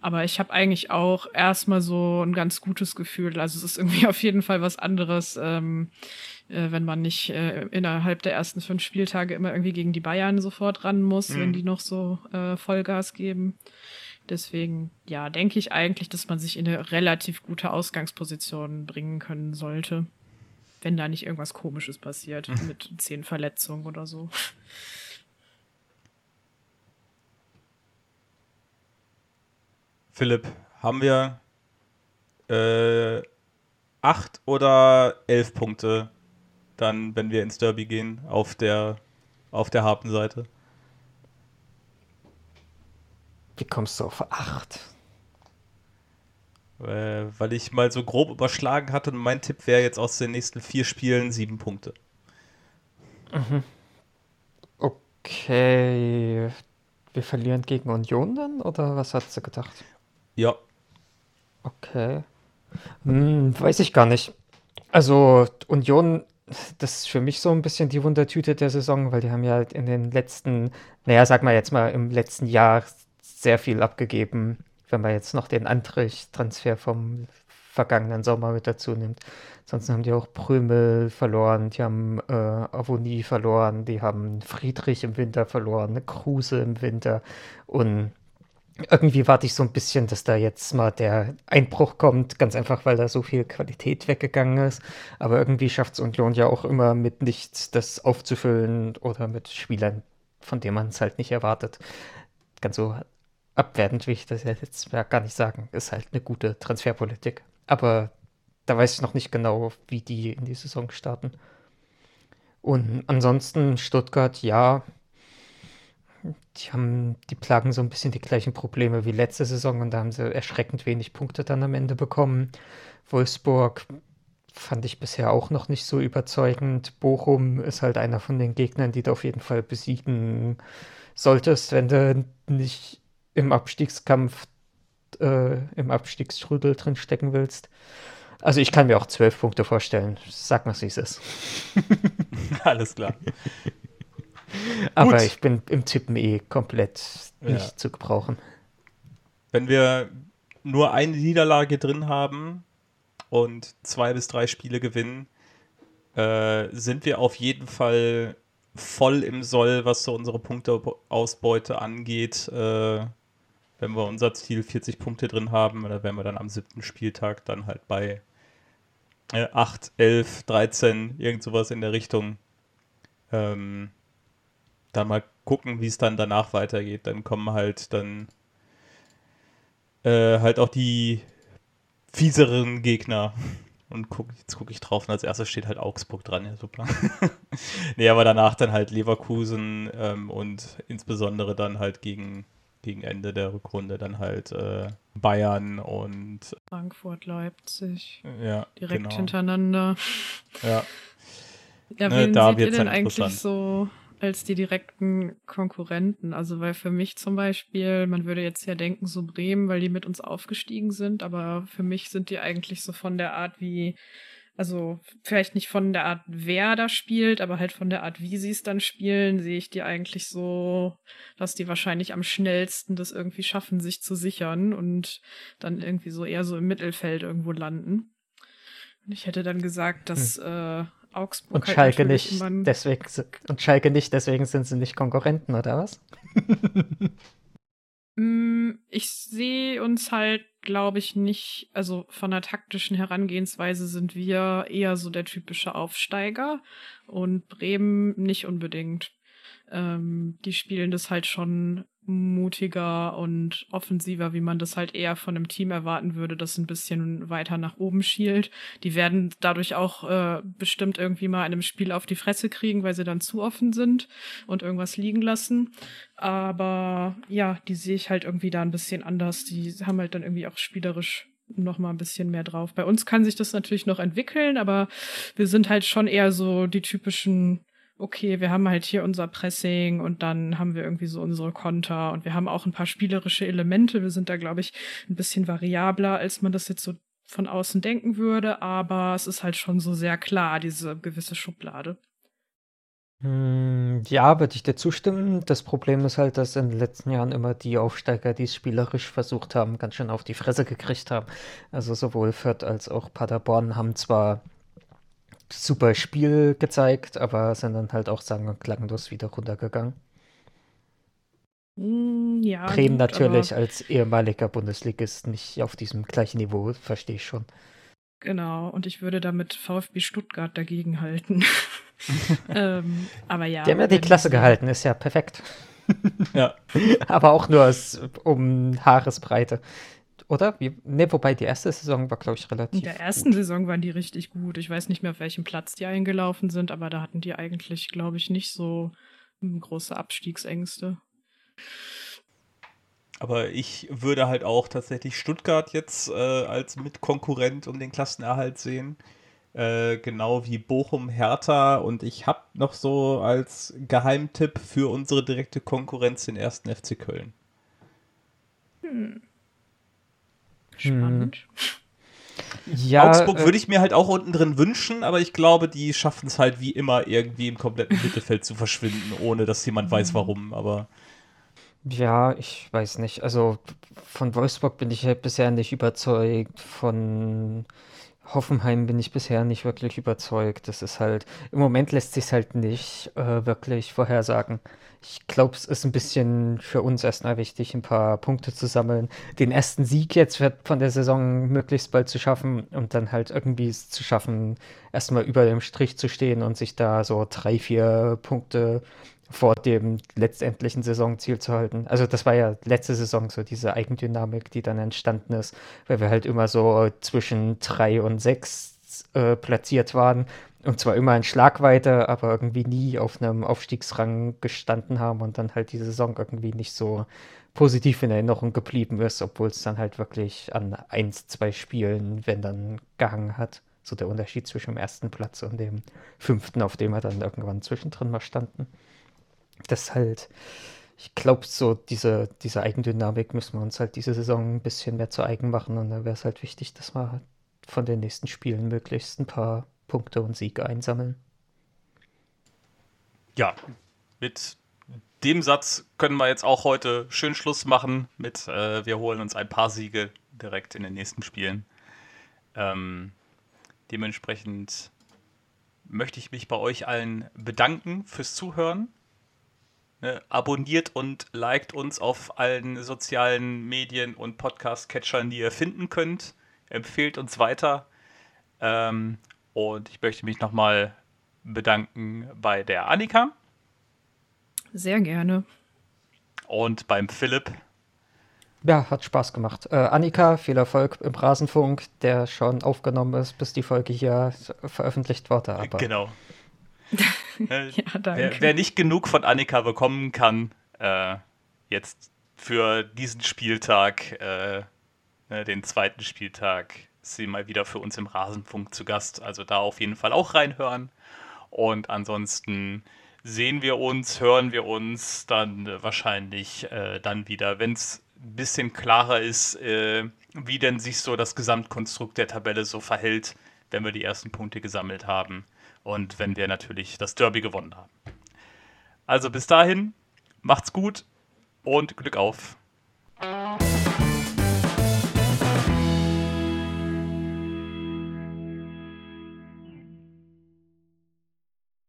Aber ich habe eigentlich auch erstmal so ein ganz gutes Gefühl. Also es ist irgendwie auf jeden Fall was anderes, ähm, äh, wenn man nicht äh, innerhalb der ersten fünf Spieltage immer irgendwie gegen die Bayern sofort ran muss, mhm. wenn die noch so äh, Vollgas geben. Deswegen, ja, denke ich eigentlich, dass man sich in eine relativ gute Ausgangsposition bringen können sollte. Wenn da nicht irgendwas Komisches passiert mhm. mit zehn Verletzungen oder so. Philipp, haben wir äh, acht oder elf Punkte dann, wenn wir ins Derby gehen, auf der, auf der harten Seite? Wie kommst du auf 8? Äh, weil ich mal so grob überschlagen hatte und mein Tipp wäre jetzt aus den nächsten vier Spielen sieben Punkte. Mhm. Okay. Wir verlieren gegen Union dann? Oder was hat sie gedacht? Ja. Okay. Hm, weiß ich gar nicht. Also Union, das ist für mich so ein bisschen die Wundertüte der Saison, weil die haben ja in den letzten, naja, sag mal jetzt mal im letzten Jahr sehr viel abgegeben, wenn man jetzt noch den Antrich-Transfer vom vergangenen Sommer mit dazu nimmt. Sonst haben die auch Prümel verloren, die haben äh, Avonie verloren, die haben Friedrich im Winter verloren, Kruse im Winter und irgendwie warte ich so ein bisschen, dass da jetzt mal der Einbruch kommt, ganz einfach, weil da so viel Qualität weggegangen ist. Aber irgendwie schafft es Union ja auch immer mit nichts, das aufzufüllen oder mit Spielern, von denen man es halt nicht erwartet. Ganz so abwertend will ich das jetzt ja gar nicht sagen. Ist halt eine gute Transferpolitik. Aber da weiß ich noch nicht genau, wie die in die Saison starten. Und ansonsten Stuttgart, ja, die haben, die plagen so ein bisschen die gleichen Probleme wie letzte Saison und da haben sie erschreckend wenig Punkte dann am Ende bekommen. Wolfsburg fand ich bisher auch noch nicht so überzeugend. Bochum ist halt einer von den Gegnern, die du auf jeden Fall besiegen solltest, wenn du nicht im Abstiegskampf, äh, im Abstiegsstrudel drin stecken willst. Also ich kann mir auch zwölf Punkte vorstellen. Sag mal, wie es ist. Alles klar. Aber Gut. ich bin im Tippen eh komplett nicht ja. zu gebrauchen. Wenn wir nur eine Niederlage drin haben und zwei bis drei Spiele gewinnen, äh, sind wir auf jeden Fall voll im Soll, was so unsere Punkteausbeute angeht. Äh, wenn wir unser Ziel 40 Punkte drin haben, da wären wir dann am siebten Spieltag dann halt bei äh, 8, 11, 13, irgend sowas in der Richtung. Ähm, dann mal gucken, wie es dann danach weitergeht. Dann kommen halt dann äh, halt auch die fieseren Gegner. Und guck, jetzt gucke ich drauf und als erstes steht halt Augsburg dran. Ja, super. nee, aber danach dann halt Leverkusen ähm, und insbesondere dann halt gegen, gegen Ende der Rückrunde dann halt äh, Bayern und Frankfurt, Leipzig. Ja, direkt genau. hintereinander. Ja. Ja, ne, da seht ihr denn eigentlich so als die direkten Konkurrenten. Also weil für mich zum Beispiel, man würde jetzt ja denken, so Bremen, weil die mit uns aufgestiegen sind, aber für mich sind die eigentlich so von der Art, wie, also vielleicht nicht von der Art, wer da spielt, aber halt von der Art, wie sie es dann spielen, sehe ich die eigentlich so, dass die wahrscheinlich am schnellsten das irgendwie schaffen, sich zu sichern und dann irgendwie so eher so im Mittelfeld irgendwo landen. Und ich hätte dann gesagt, dass hm. äh, Augsburg und halt Schalke nicht deswegen und Schalke nicht deswegen sind sie nicht Konkurrenten oder was? Mm, ich sehe uns halt, glaube ich, nicht, also von der taktischen Herangehensweise sind wir eher so der typische Aufsteiger und Bremen nicht unbedingt. Ähm, die spielen das halt schon mutiger und offensiver, wie man das halt eher von einem Team erwarten würde, das ein bisschen weiter nach oben schielt. Die werden dadurch auch äh, bestimmt irgendwie mal in einem Spiel auf die Fresse kriegen, weil sie dann zu offen sind und irgendwas liegen lassen. Aber ja, die sehe ich halt irgendwie da ein bisschen anders. Die haben halt dann irgendwie auch spielerisch noch mal ein bisschen mehr drauf. Bei uns kann sich das natürlich noch entwickeln, aber wir sind halt schon eher so die typischen okay, wir haben halt hier unser Pressing und dann haben wir irgendwie so unsere Konter und wir haben auch ein paar spielerische Elemente. Wir sind da, glaube ich, ein bisschen variabler, als man das jetzt so von außen denken würde, aber es ist halt schon so sehr klar, diese gewisse Schublade. Hm, ja, würde ich dir zustimmen. Das Problem ist halt, dass in den letzten Jahren immer die Aufsteiger, die es spielerisch versucht haben, ganz schön auf die Fresse gekriegt haben. Also sowohl Fürth als auch Paderborn haben zwar super Spiel gezeigt, aber sind dann halt auch sagen und klanglos wieder runtergegangen. Mm, ja, Bremen gut, natürlich aber als ehemaliger Bundesligist nicht auf diesem gleichen Niveau, verstehe ich schon. genau. Und ich würde damit VfB Stuttgart dagegen halten. ähm, aber ja. Die haben ja die Klasse gehalten, ist ja perfekt. Ja. Aber auch nur aus, um Haaresbreite. Oder? Wie, ne, wobei die erste Saison war, glaube ich, In relativ. der ersten Saison waren die richtig gut. Ich weiß nicht mehr, auf welchem Platz die eingelaufen sind, aber da hatten die eigentlich, glaube ich, nicht so hm, große Abstiegsängste. Aber ich würde halt auch tatsächlich Stuttgart jetzt äh, als Mitkonkurrent um den Klassenerhalt sehen. Äh, genau wie Bochum, Hertha. Und ich habe noch so als Geheimtipp für unsere direkte Konkurrenz den ersten FC Köln. Spannend. Ja, Augsburg äh, würde ich mir halt auch unten drin wünschen, aber ich glaube, die schaffen es halt wie immer irgendwie im kompletten Mittelfeld zu verschwinden, ohne dass jemand weiß warum. Aber Ja, ich weiß nicht. Also von Wolfsburg bin ich halt bisher nicht überzeugt. Von Hoffenheim bin ich bisher nicht wirklich überzeugt. Das ist halt, im Moment lässt sich halt nicht äh, wirklich vorhersagen. Ich glaube, es ist ein bisschen für uns erstmal wichtig, ein paar Punkte zu sammeln. Den ersten Sieg jetzt von der Saison möglichst bald zu schaffen und dann halt irgendwie es zu schaffen, erstmal über dem Strich zu stehen und sich da so drei, vier Punkte vor dem letztendlichen Saisonziel zu halten. Also das war ja letzte Saison so diese Eigendynamik, die dann entstanden ist, weil wir halt immer so zwischen drei und sechs äh, platziert waren und zwar immer in Schlagweite, aber irgendwie nie auf einem Aufstiegsrang gestanden haben und dann halt die Saison irgendwie nicht so positiv in Erinnerung geblieben ist, obwohl es dann halt wirklich an eins, zwei Spielen, wenn dann gehangen hat. So der Unterschied zwischen dem ersten Platz und dem fünften, auf dem wir dann irgendwann zwischendrin mal standen das halt, ich glaube, so diese, diese Eigendynamik müssen wir uns halt diese Saison ein bisschen mehr zu eigen machen und da wäre es halt wichtig, dass wir von den nächsten Spielen möglichst ein paar Punkte und Siege einsammeln. Ja, mit dem Satz können wir jetzt auch heute schön Schluss machen mit, äh, wir holen uns ein paar Siege direkt in den nächsten Spielen. Ähm, dementsprechend möchte ich mich bei euch allen bedanken fürs Zuhören. Ne, abonniert und liked uns auf allen sozialen Medien und Podcast-Catchern, die ihr finden könnt. Empfehlt uns weiter. Ähm, und ich möchte mich nochmal bedanken bei der Annika Sehr gerne. und beim Philipp. Ja, hat Spaß gemacht. Äh, Annika, viel Erfolg im Rasenfunk, der schon aufgenommen ist, bis die Folge hier veröffentlicht wurde. Aber Genau. Äh, Ja, danke. wer, wer nicht genug von Annika bekommen kann, äh, jetzt für diesen Spieltag, äh, ne, den zweiten Spieltag, ist sie mal wieder für uns im Rasenfunk zu Gast. Also da auf jeden Fall auch reinhören. Und ansonsten sehen wir uns, hören wir uns dann äh, wahrscheinlich äh, dann wieder, wenn es ein bisschen klarer ist, äh, wie denn sich so das Gesamtkonstrukt der Tabelle so verhält, wenn wir die ersten Punkte gesammelt haben und wenn wir natürlich das Derby gewonnen haben. Also bis dahin, macht's gut und Glück auf.